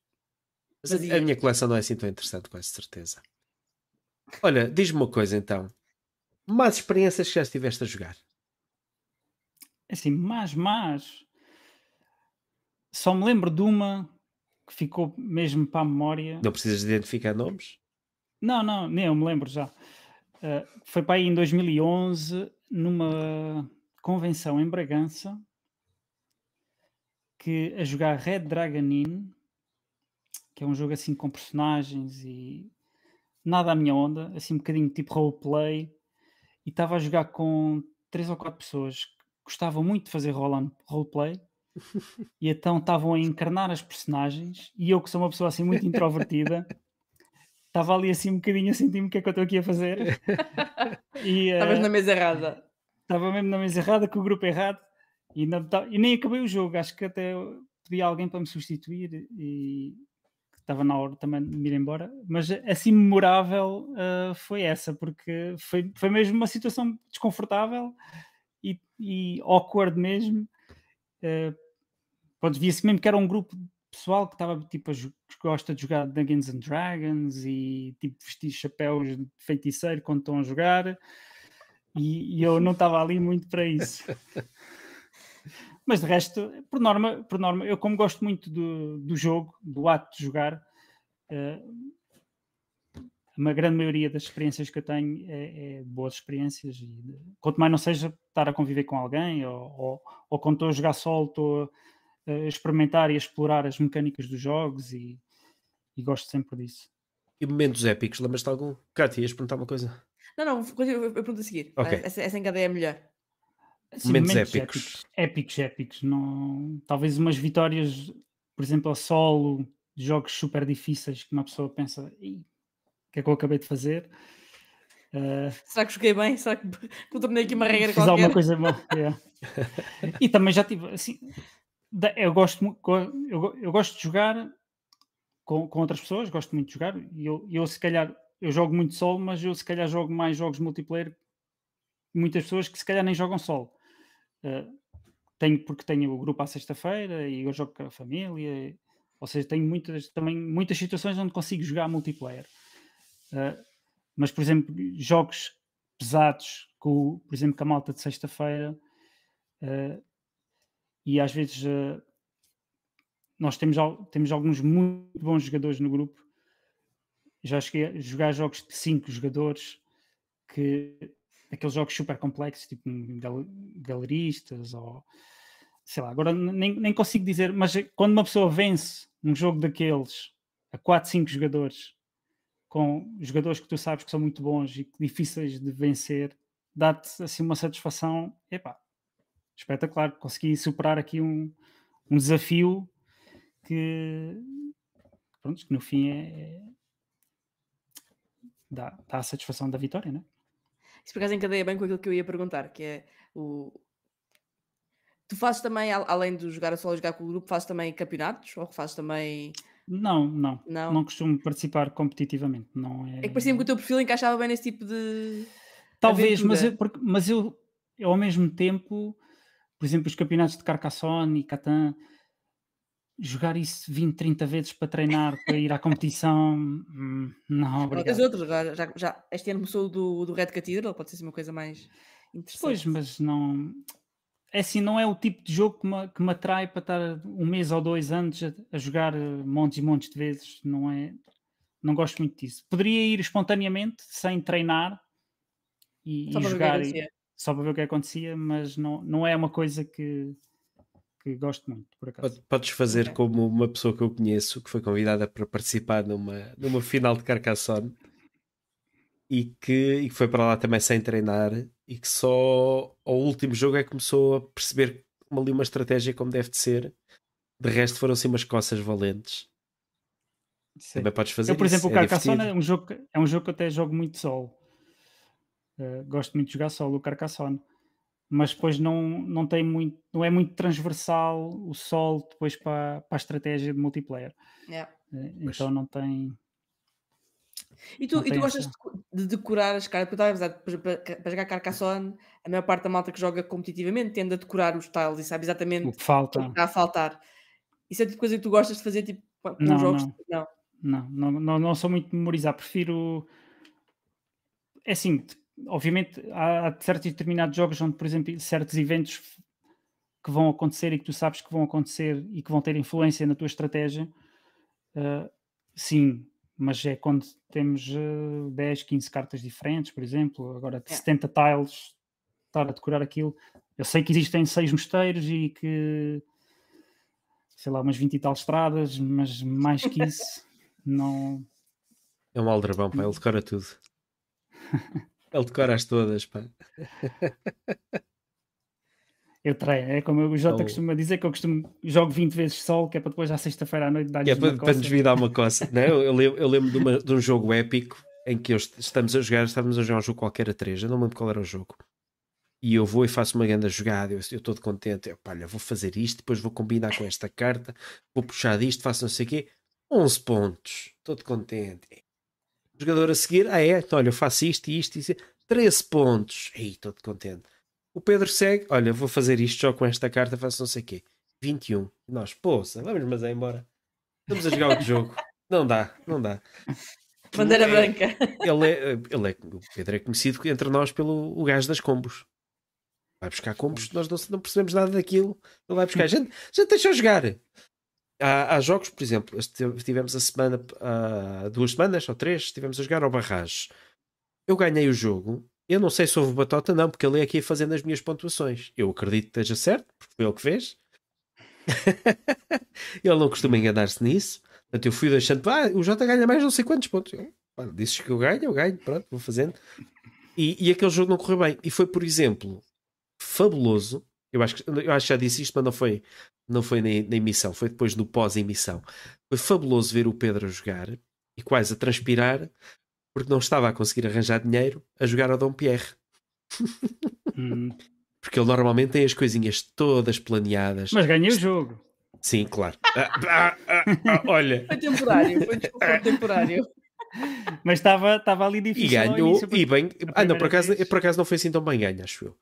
Mas a, a minha coleção não é assim tão interessante, com certeza. Olha, diz-me uma coisa então. Mais experiências que já estiveste a jogar? É assim, mais, mais. Só me lembro de uma que ficou mesmo para a memória. Não precisas identificar nomes? Não, não, nem eu me lembro já. Uh, foi para aí em 2011, numa convenção em Bragança, que a jogar Red Dragon Inn, que é um jogo assim com personagens e nada à minha onda, assim um bocadinho tipo roleplay, e estava a jogar com três ou quatro pessoas que gostavam muito de fazer roleplay, [laughs] e então estavam a encarnar as personagens, e eu que sou uma pessoa assim muito introvertida, [laughs] estava ali assim um bocadinho a sentir-me o que é que eu estou aqui a fazer. [laughs] Estavas uh, na mesa errada. Estava mesmo na mesa errada, com o grupo errado, e, não, e nem acabei o jogo, acho que até pedi alguém para me substituir e estava na hora também de me ir embora, mas assim memorável uh, foi essa, porque foi, foi mesmo uma situação desconfortável e, e awkward mesmo. Uh, pronto, via-se mesmo que era um grupo pessoal que estava tipo a, gosta de jogar Dungeons and Dragons e tipo vestir chapéus de feiticeiro quando estão a jogar e, e eu não estava ali muito para isso. [laughs] Mas de resto, por norma, por norma, eu como gosto muito do, do jogo, do ato de jogar, uh, uma grande maioria das experiências que eu tenho é, é boas experiências e quanto mais não seja estar a conviver com alguém ou, ou, ou quando estou a jogar solo estou a experimentar e a explorar as mecânicas dos jogos e, e gosto sempre disso. E momentos épicos, lembras-te de algum? Cátia, ias perguntar uma coisa? Não, não, eu, eu pergunto a seguir. Okay. Essa, essa encadeia é melhor. Assim, momentos, momentos épicos. épicos. Épicos, épicos. Não... Talvez umas vitórias, por exemplo, a solo, jogos super difíceis que uma pessoa pensa, o que é que eu acabei de fazer? Uh... Será que joguei bem? Será que, [laughs] eu tornei aqui uma regra Fiz qualquer? alguma coisa boa. yeah. [laughs] e também já tive, assim, eu gosto, eu, eu gosto de jogar com, com outras pessoas, gosto muito de jogar, e eu, eu se calhar, eu jogo muito solo, mas eu se calhar jogo mais jogos multiplayer muitas pessoas que se calhar nem jogam solo. Uh, tenho, porque tenho o grupo à sexta-feira e eu jogo com a família. Ou seja, tenho muitas, também muitas situações onde consigo jogar multiplayer. Uh, mas, por exemplo, jogos pesados, com, por exemplo, com a malta de sexta-feira, uh, e às vezes uh, nós temos, temos alguns muito bons jogadores no grupo. Já cheguei a jogar jogos de 5 jogadores que aqueles jogos super complexos, tipo gal galeristas ou sei lá, agora nem, nem consigo dizer, mas quando uma pessoa vence um jogo daqueles a 4, 5 jogadores com jogadores que tu sabes que são muito bons e difíceis de vencer, dá-te assim uma satisfação, epá, espetacular, consegui superar aqui um, um desafio que, pronto, que no fim é, é dá, dá a satisfação da vitória, né? Isso por acaso encadeia bem com aquilo que eu ia perguntar, que é o. Tu fazes também, além de jogar a solo jogar com o grupo, fazes também campeonatos? Ou fazes também. Não, não, Não? não. costumo participar competitivamente. Não é... É que parecia-me que o teu perfil encaixava bem nesse tipo de. Talvez, mas, eu, mas eu, eu ao mesmo tempo, por exemplo, os campeonatos de Carcassonne e Catan, jogar isso 20, 30 vezes para treinar, para ir à competição, hum, não, obrigado. outros, já, já, este ano começou do, do Red Cathedral, pode ser assim uma coisa mais interessante. Pois, mas não. É assim, não é o tipo de jogo que me, que me atrai para estar um mês ou dois antes a, a jogar eh, montes e montes de vezes. Não é. Não gosto muito disso. Poderia ir espontaneamente, sem treinar e, e jogar e-. só para ver o que acontecia, mas não, não é uma coisa que, que gosto muito, por acaso. Pode- Podes fazer Ok. como uma pessoa que eu conheço que foi convidada para participar numa, numa final de Carcassonne e que, e que foi para lá também sem treinar e que só ao último jogo é que começou a perceber uma- ali uma estratégia como deve de ser. De resto foram assim umas coças valentes. Sim. Também podes fazer Eu, por isso, exemplo, o é Carcassonne é divertido. um, jogo, é um jogo que eu até jogo muito solo. Uh, gosto muito de jogar solo o Carcassonne. Mas depois não, não tem muito, não é muito transversal o solo depois para, para a estratégia de multiplayer. Yeah. Uh, Pois. Então não tem. E tu, e tu gostas essa. de deco- de decorar as cartas? Porque eu estava para, para jogar Carcassonne, a maior parte da malta que joga competitivamente tende a decorar os tiles e sabe O exatamente que o que falta. está a faltar. Isso é tipo coisa que tu gostas de fazer tipo, com Não, jogos? não. Não. Não, não, não, não sou muito memorizar. Prefiro. É assim, obviamente há, há certos e determinados jogos onde, por exemplo, certos eventos que vão acontecer e que tu sabes que vão acontecer e que vão ter influência na tua estratégia. ah, sim, mas é quando temos ah, 10, 15 cartas diferentes, por exemplo, agora É. 70 tiles, estar a decorar aquilo. Eu sei que existem seis mosteiros e que sei lá, umas 20 e tal estradas, mas mais que isso, [laughs] não. É um aldrabão, pá, ele decora tudo. [laughs] Ele decora as todas, pá. Eu treino, é como o Jota Oh. costuma dizer que eu costumo jogo 20 vezes sol, que é para depois à sexta-feira à noite dar-lhes é para, para vir dar uma coça. [laughs] Não, eu, lembro, eu lembro de, uma- de um jogo épico em que eu est- estamos a jogar, estávamos a jogar um jogo qualquer a três, eu não me lembro qual era o jogo. E eu vou e faço uma grande jogada, eu eu estou todo contente, eu, pá, olha, vou fazer isto, depois vou combinar com esta carta, vou puxar disto, faço não sei o quê. 11 pontos, todo contente. Jogador a seguir, ah é, então, olha, eu faço isto e isto e isto. 13 pontos, aí, todo contente. O Pedro segue, olha, vou fazer isto, jogo com esta carta, faço não sei o quê. 21. E nós, poça, vamos, mas é embora. Vamos a jogar outro jogo. Não dá, não dá. Bandeira É- branca. Ele é, ele é, o Pedro é conhecido entre nós pelo o gajo das combos. Vai buscar combos, nós não, não percebemos nada daquilo. Ele vai buscar. A [laughs] gente, a gente deixa jogar. Há, há jogos, por exemplo, tivemos a semana, há duas semanas ou três, estivemos a jogar ao Barrage. Eu ganhei o jogo. Eu não sei se houve batota, não, porque ele é aqui fazendo as minhas pontuações. Eu acredito que esteja certo, porque foi ele que fez. [laughs] ele não costuma enganar-se nisso. Portanto, eu fui deixando, ah, o Jota ganha mais não sei quantos pontos. Eu, dizes que eu ganho, eu ganho, pronto, vou fazendo. E, e aquele jogo não correu bem. E foi, por exemplo, fabuloso. Eu acho, que, eu acho que já disse isto, mas não foi, não foi na, na emissão, foi depois do pós-emissão. Foi fabuloso ver o Pedro a jogar e quase a transpirar porque não estava a conseguir arranjar dinheiro a jogar ao Dom Pierre. Hum, [laughs] Porque ele normalmente tem as coisinhas todas planeadas. Mas ganhei o jogo. Sim, claro. [laughs] Ah, ah, ah, ah, olha, Foi temporário, foi desconforto temporário. Mas estava estava ali e difícil. ao ganhou. início, E bem. Ah, não, por acaso, vez- por acaso não foi assim tão bem ganho, acho eu.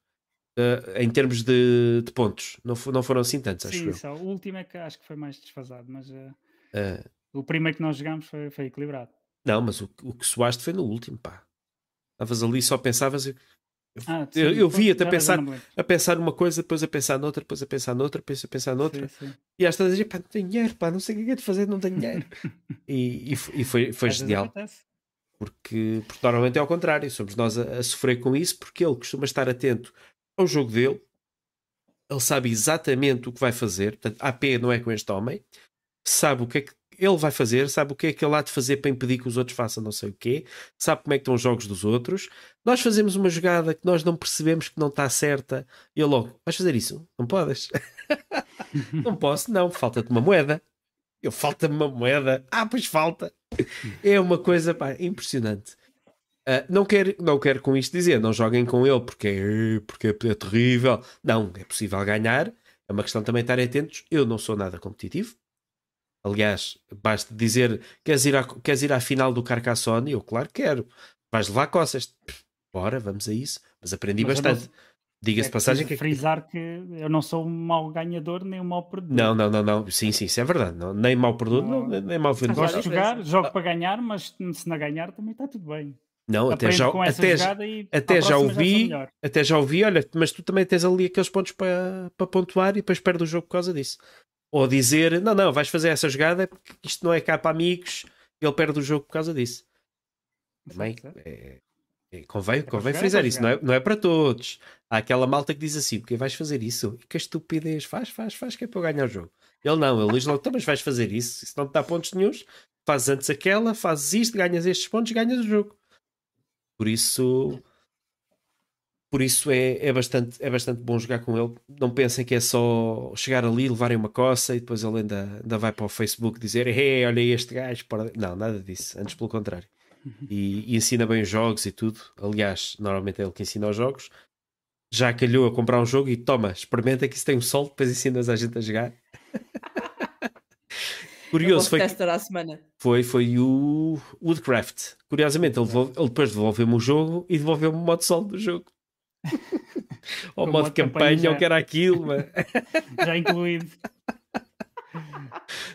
Ah, em termos de, de pontos, não, não foram assim tantos, acho Sim, eu. só. O último é que acho que foi mais desfasado, mas eh, Ah, o primeiro que nós jogámos foi, foi equilibrado. não, mas o, o que suaste foi no último, pá. Estavas ali só pensavas. Ah, Eu- sim, eu vi pois, até já- já pensar- a pensar numa coisa, depois a pensar noutra, depois a pensar noutra, depois a pensar noutra, Sim, sim. e às tantas a dizer, pá, não tenho dinheiro, pá, não sei o que é de fazer, não tenho dinheiro. [laughs] e, e e foi, foi genial, acontece. porque, porque normalmente é ao contrário, somos nós a, a sofrer com isso, porque ele costuma estar atento ao jogo dele, ele sabe exatamente o que vai fazer, portanto, AP não é com este homem, sabe o que é que ele vai fazer, sabe o que é que ele há de fazer para impedir que os outros façam não sei o quê, sabe como é que estão os jogos dos outros. Nós fazemos uma jogada que nós não percebemos que não está certa e ele logo, vais fazer isso? Não podes. [laughs] não posso, não, falta-te uma moeda. Eu falta-me uma moeda. Ah, pois falta. É uma coisa pá, impressionante. Uh, não, quero, não quero com isto dizer, não joguem com ele porque é, porque é terrível. Não, é possível ganhar. É uma questão também estar atentos. Eu não sou nada competitivo. Aliás, basta dizer: queres ir, à, queres ir à final do Carcassonne? Eu, claro, quero. Vais levar coças. Bora, vamos a isso. Mas aprendi Mas bastante. Diga-se é passagem que. frisar que eu não sou um mau ganhador nem um mau perdedor. Não, não, não, não. Sim, sim, isso é verdade. Não, nem mau perdedor, não. Não, nem mau vendedor. Gosto de jogar, jogo ah. para ganhar, mas se não ganhar também está tudo bem. Não, até já, até, até já ouvi, até já ouvi, olha, mas tu também tens ali aqueles pontos para, para pontuar e depois perde o jogo por causa disso. Ou dizer, não, não, vais fazer essa jogada porque isto não é cá para amigos, ele perde o jogo por causa disso. Também é, é, convém, é convém frisar isso, não é, não é para todos. Há aquela malta que diz assim, porque vais fazer isso? E que estupidez, faz, faz, faz, que é para eu ganhar o jogo. Ele não, ele diz logo, então, mas vais fazer isso, se não te dá pontos nenhums, fazes antes aquela, fazes isto, ganhas estes pontos, ganhas o jogo. Por isso, por isso é, é, bastante, é bastante bom jogar com ele. Não pensem que é só chegar ali, levarem uma coça e depois ele ainda, ainda vai para o Facebook dizer: Hey, olha este gajo. Não, nada disso. Antes pelo contrário. Uhum. E, e, ensina bem os jogos e tudo. Aliás, normalmente é ele que ensina os jogos. Já calhou a comprar um jogo e toma, experimenta que isso tem um sol, depois ensinas a gente a jogar. [laughs] Curioso, foi, foi, foi o Woodcraft. Curiosamente, ele, ele depois devolveu-me o jogo e devolveu-me o modo solo do jogo. [laughs] ou o modo campanha, já... ou que era aquilo. Mas... [laughs] já incluído.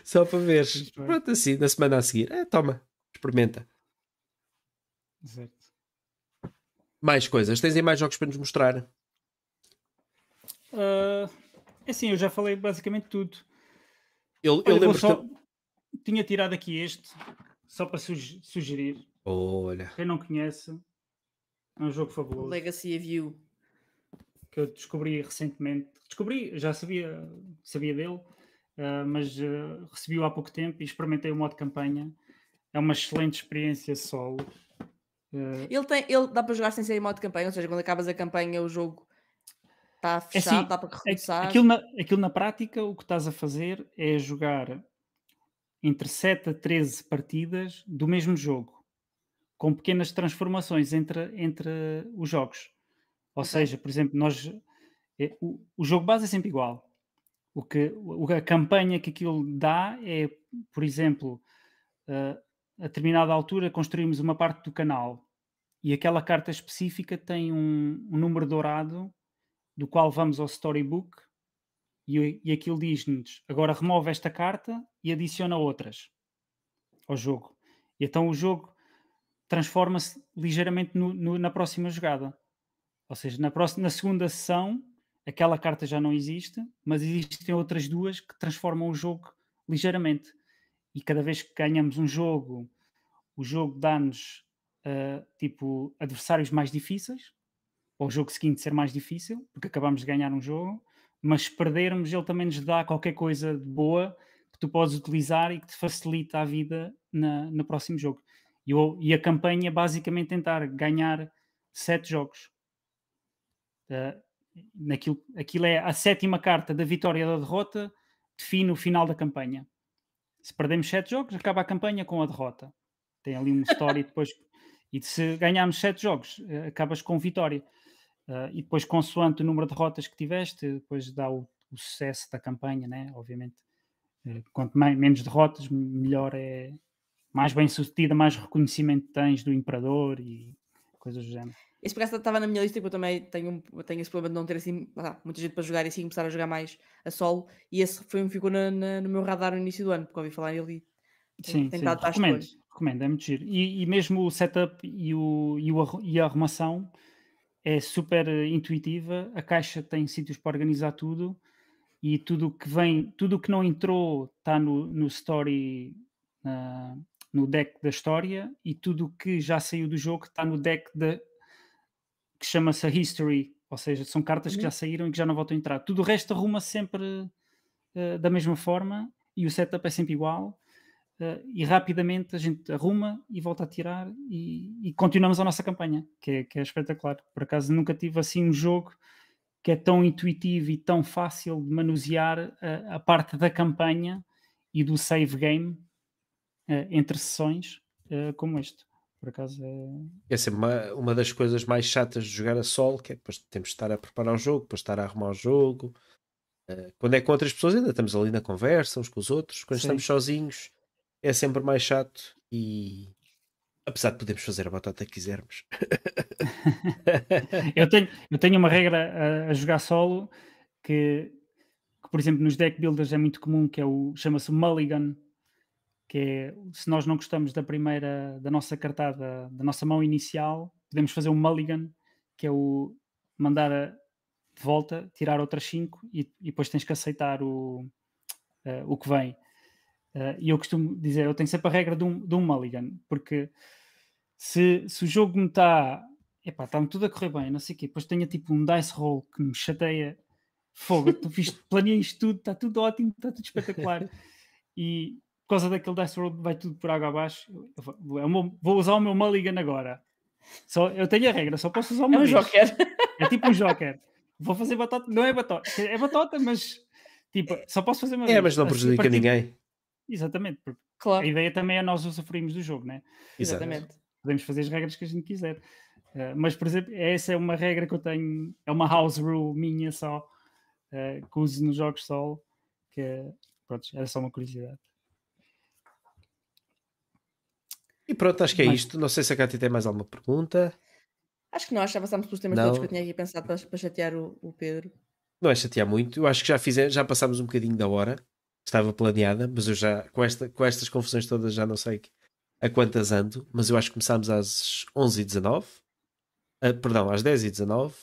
Só para ver. Pronto, assim, na semana a seguir. É, toma, experimenta. Certo. Mais coisas. Tens aí mais jogos para nos mostrar? Uh, assim, eu já falei basicamente tudo. Eu, eu lembro só... que tinha tirado aqui este, só para sugerir. Olha. Quem não conhece, é um jogo fabuloso. Legacy of You. Que eu descobri recentemente. Descobri, já sabia, sabia dele, uh, mas uh, recebi-o há pouco tempo e experimentei o modo campanha. É uma excelente experiência solo. Uh, ele tem, ele dá para jogar sem ser em modo campanha, ou seja, quando acabas a campanha, o jogo está fechado, é assim, dá para recomeçar. Aquilo na, aquilo na prática, o que estás a fazer é jogar entre 7 a 13 partidas do mesmo jogo, com pequenas transformações entre, entre os jogos. Ou seja, por exemplo, nós é, o, o, jogo base é sempre igual. O que, a campanha que aquilo dá é, por exemplo, uh, a determinada altura construímos uma parte do canal e aquela carta específica tem um, um número dourado do qual vamos ao storybook e, e aquilo diz-nos agora remove esta carta e adiciona outras ao jogo. E então o jogo transforma-se ligeiramente no, no, na próxima jogada. Ou seja, na, próxima, na segunda sessão, aquela carta já não existe, mas existem outras duas que transformam o jogo ligeiramente. E cada vez que ganhamos um jogo, o jogo dá-nos uh, tipo adversários mais difíceis, ou o jogo seguinte ser mais difícil, porque acabamos de ganhar um jogo, mas se perdermos, ele também nos dá qualquer coisa de boa que tu podes utilizar e que te facilita a vida na, no próximo jogo. E, e a campanha é basicamente tentar ganhar sete jogos. Uh, naquilo, aquilo é a sétima carta da vitória ou da derrota, define o final da campanha. Se perdemos sete jogos, acaba a campanha com a derrota. Tem ali uma história depois. E se ganharmos sete jogos, eh, acabas com vitória. Uh, e depois, consoante o número de derrotas que tiveste, depois dá o, o sucesso da campanha, né? obviamente. Uh, quanto mais, menos derrotas, melhor é. Mais bem sucedida, mais reconhecimento tens do Imperador e coisas do género. Esse por acaso estava na minha lista porque eu também tenho, tenho esse problema de não ter assim muita gente para jogar e assim começar a jogar mais a solo. E esse foi um ficou na, na, no meu radar no início do ano, porque ouvi falar nele e sim, sim. recomendo, recomendo, é muito giro. E, e mesmo o setup e, o, e, o, e a arrumação é super intuitiva, a caixa tem sítios para organizar tudo e tudo que vem, tudo que não entrou está no, no story, no deck da história e tudo que já saiu do jogo está no deck de, que chama-se a History, ou seja, são cartas uhum. que já saíram e que já não voltam a entrar. Tudo o resto arruma sempre uh, da mesma forma e o setup é sempre igual. Uh, e rapidamente a gente arruma e volta a tirar e, e continuamos a nossa campanha, que é, que é espetacular. Por acaso nunca tive assim um jogo que é tão intuitivo e tão fácil de manusear a, a parte da campanha e do save game uh, entre sessões uh, como este. Por acaso é. É sempre uma, uma das coisas mais chatas de jogar a solo, que é depois temos de estar a preparar o jogo, depois estar a arrumar o jogo. Uh, quando é com outras pessoas, ainda estamos ali na conversa uns com os outros. Quando Sim. estamos sozinhos, é sempre mais chato e apesar de podermos fazer a batata que quisermos. [laughs] eu, tenho, eu tenho uma regra a, a jogar solo que, que, por exemplo, nos deck builders é muito comum, que é o chama-se Mulligan, que é se nós não gostamos da primeira, da nossa cartada, da nossa mão inicial, podemos fazer um mulligan, que é o mandar a, de volta, tirar outras 5 e, e, depois tens que aceitar o, uh, o que vem. Uh, e eu costumo dizer, eu tenho sempre a regra de um, de um mulligan, porque se, se o jogo me está epá, está-me tudo a correr bem, não sei o quê, depois tenho tipo um dice roll que me chateia fogo, tu [laughs] fiz, planeei isto tudo, está tudo ótimo, está tudo espetacular. E, por causa daquele Dice Roll vai tudo por água abaixo. Vou, vou usar o meu Mulligan agora. Só, eu tenho a regra, só posso usar o meu. É um Joker. É tipo um Joker. Vou fazer batota, não é batota, é batota, mas tipo, só posso fazer uma É, vez. mas não assim, prejudica assim, ninguém. Exatamente, claro. a ideia também é nós usufruirmos do jogo, né? Exatamente. Podemos fazer as regras que a gente quiser. Uh, mas, por exemplo, essa é uma regra que eu tenho, é uma house rule minha só, uh, que uso nos jogos solo, que pronto, era só uma curiosidade. E pronto, acho que é Mas... isto. Não sei se a Cátia tem mais alguma pergunta. Acho que nós já passámos pelos temas não. todos que eu tinha aqui pensado para, para chatear o, o, Pedro. Não é chatear muito. Eu acho que já, fizemos, já passámos um bocadinho da hora. Estava planeada, mas eu já, com, esta, com estas confusões todas, já não sei a quantas ando. Mas eu acho que começámos às 11h19. Uh, ah, perdão, às 10h19.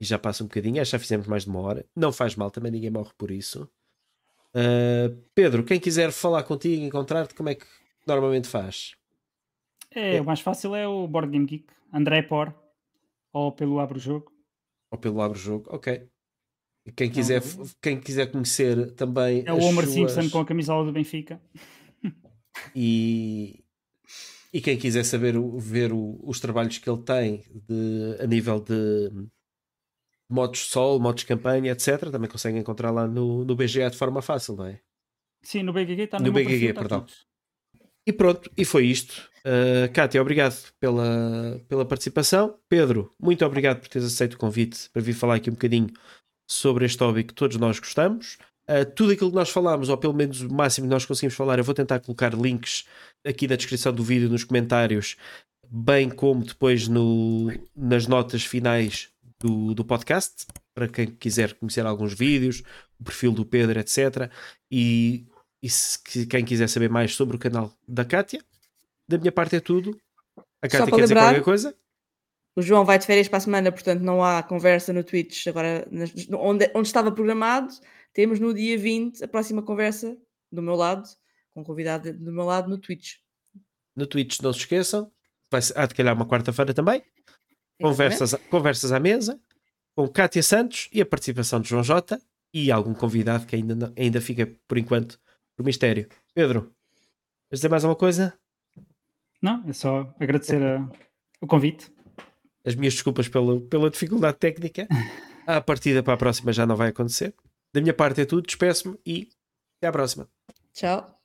E já passa um bocadinho. Acho que já fizemos mais de uma hora. Não faz mal, também ninguém morre por isso. Uh, Pedro, quem quiser falar contigo, encontrar-te, como é que normalmente faz? É, é, o mais fácil é o Board Game Geek, André Por, ou pelo Abre o Jogo. Ou pelo Abre o Jogo, ok. Quem quiser, quem quiser conhecer também. É o Homer suas... Simpson com a camisola do Benfica. E, e quem quiser saber ver o, os trabalhos que ele tem de, a nível de modos solo, modos campanha, etc., também consegue encontrar lá no, no BGA de forma fácil, não é? Sim, no BGG está no, no BGG, perdão. E pronto, e foi isto. Uh, Kátia, obrigado pela, pela participação. Pedro, muito obrigado por teres aceito o convite para vir falar aqui um bocadinho sobre este hobby que todos nós gostamos. Uh, tudo aquilo que nós falámos, ou pelo menos o máximo que nós conseguimos falar, eu vou tentar colocar links aqui na descrição do vídeo, nos comentários, bem como depois no, nas notas finais do, do podcast, para quem quiser conhecer alguns vídeos, o perfil do Pedro, etc. E e se quem quiser saber mais sobre o canal da Kátia, da minha parte é tudo. A Kátia quer lembrar, dizer qualquer coisa? O João vai de férias para a semana, portanto não há conversa no Twitch. Agora, onde, onde estava programado, temos no dia 20 a próxima conversa do meu lado, com um convidado do meu lado no Twitch. No Twitch, não se esqueçam, vai, há de calhar uma quarta-feira também. Conversas, conversas à mesa com Kátia Santos e a participação de João Jota e algum convidado que ainda, não, ainda fica por enquanto por mistério. Pedro, queres dizer mais alguma coisa? Não, é só agradecer a, o convite. As minhas desculpas pela, pela dificuldade técnica. [laughs] A partida para a próxima já não vai acontecer. Da minha parte é tudo, despeço-me e até à próxima. Tchau.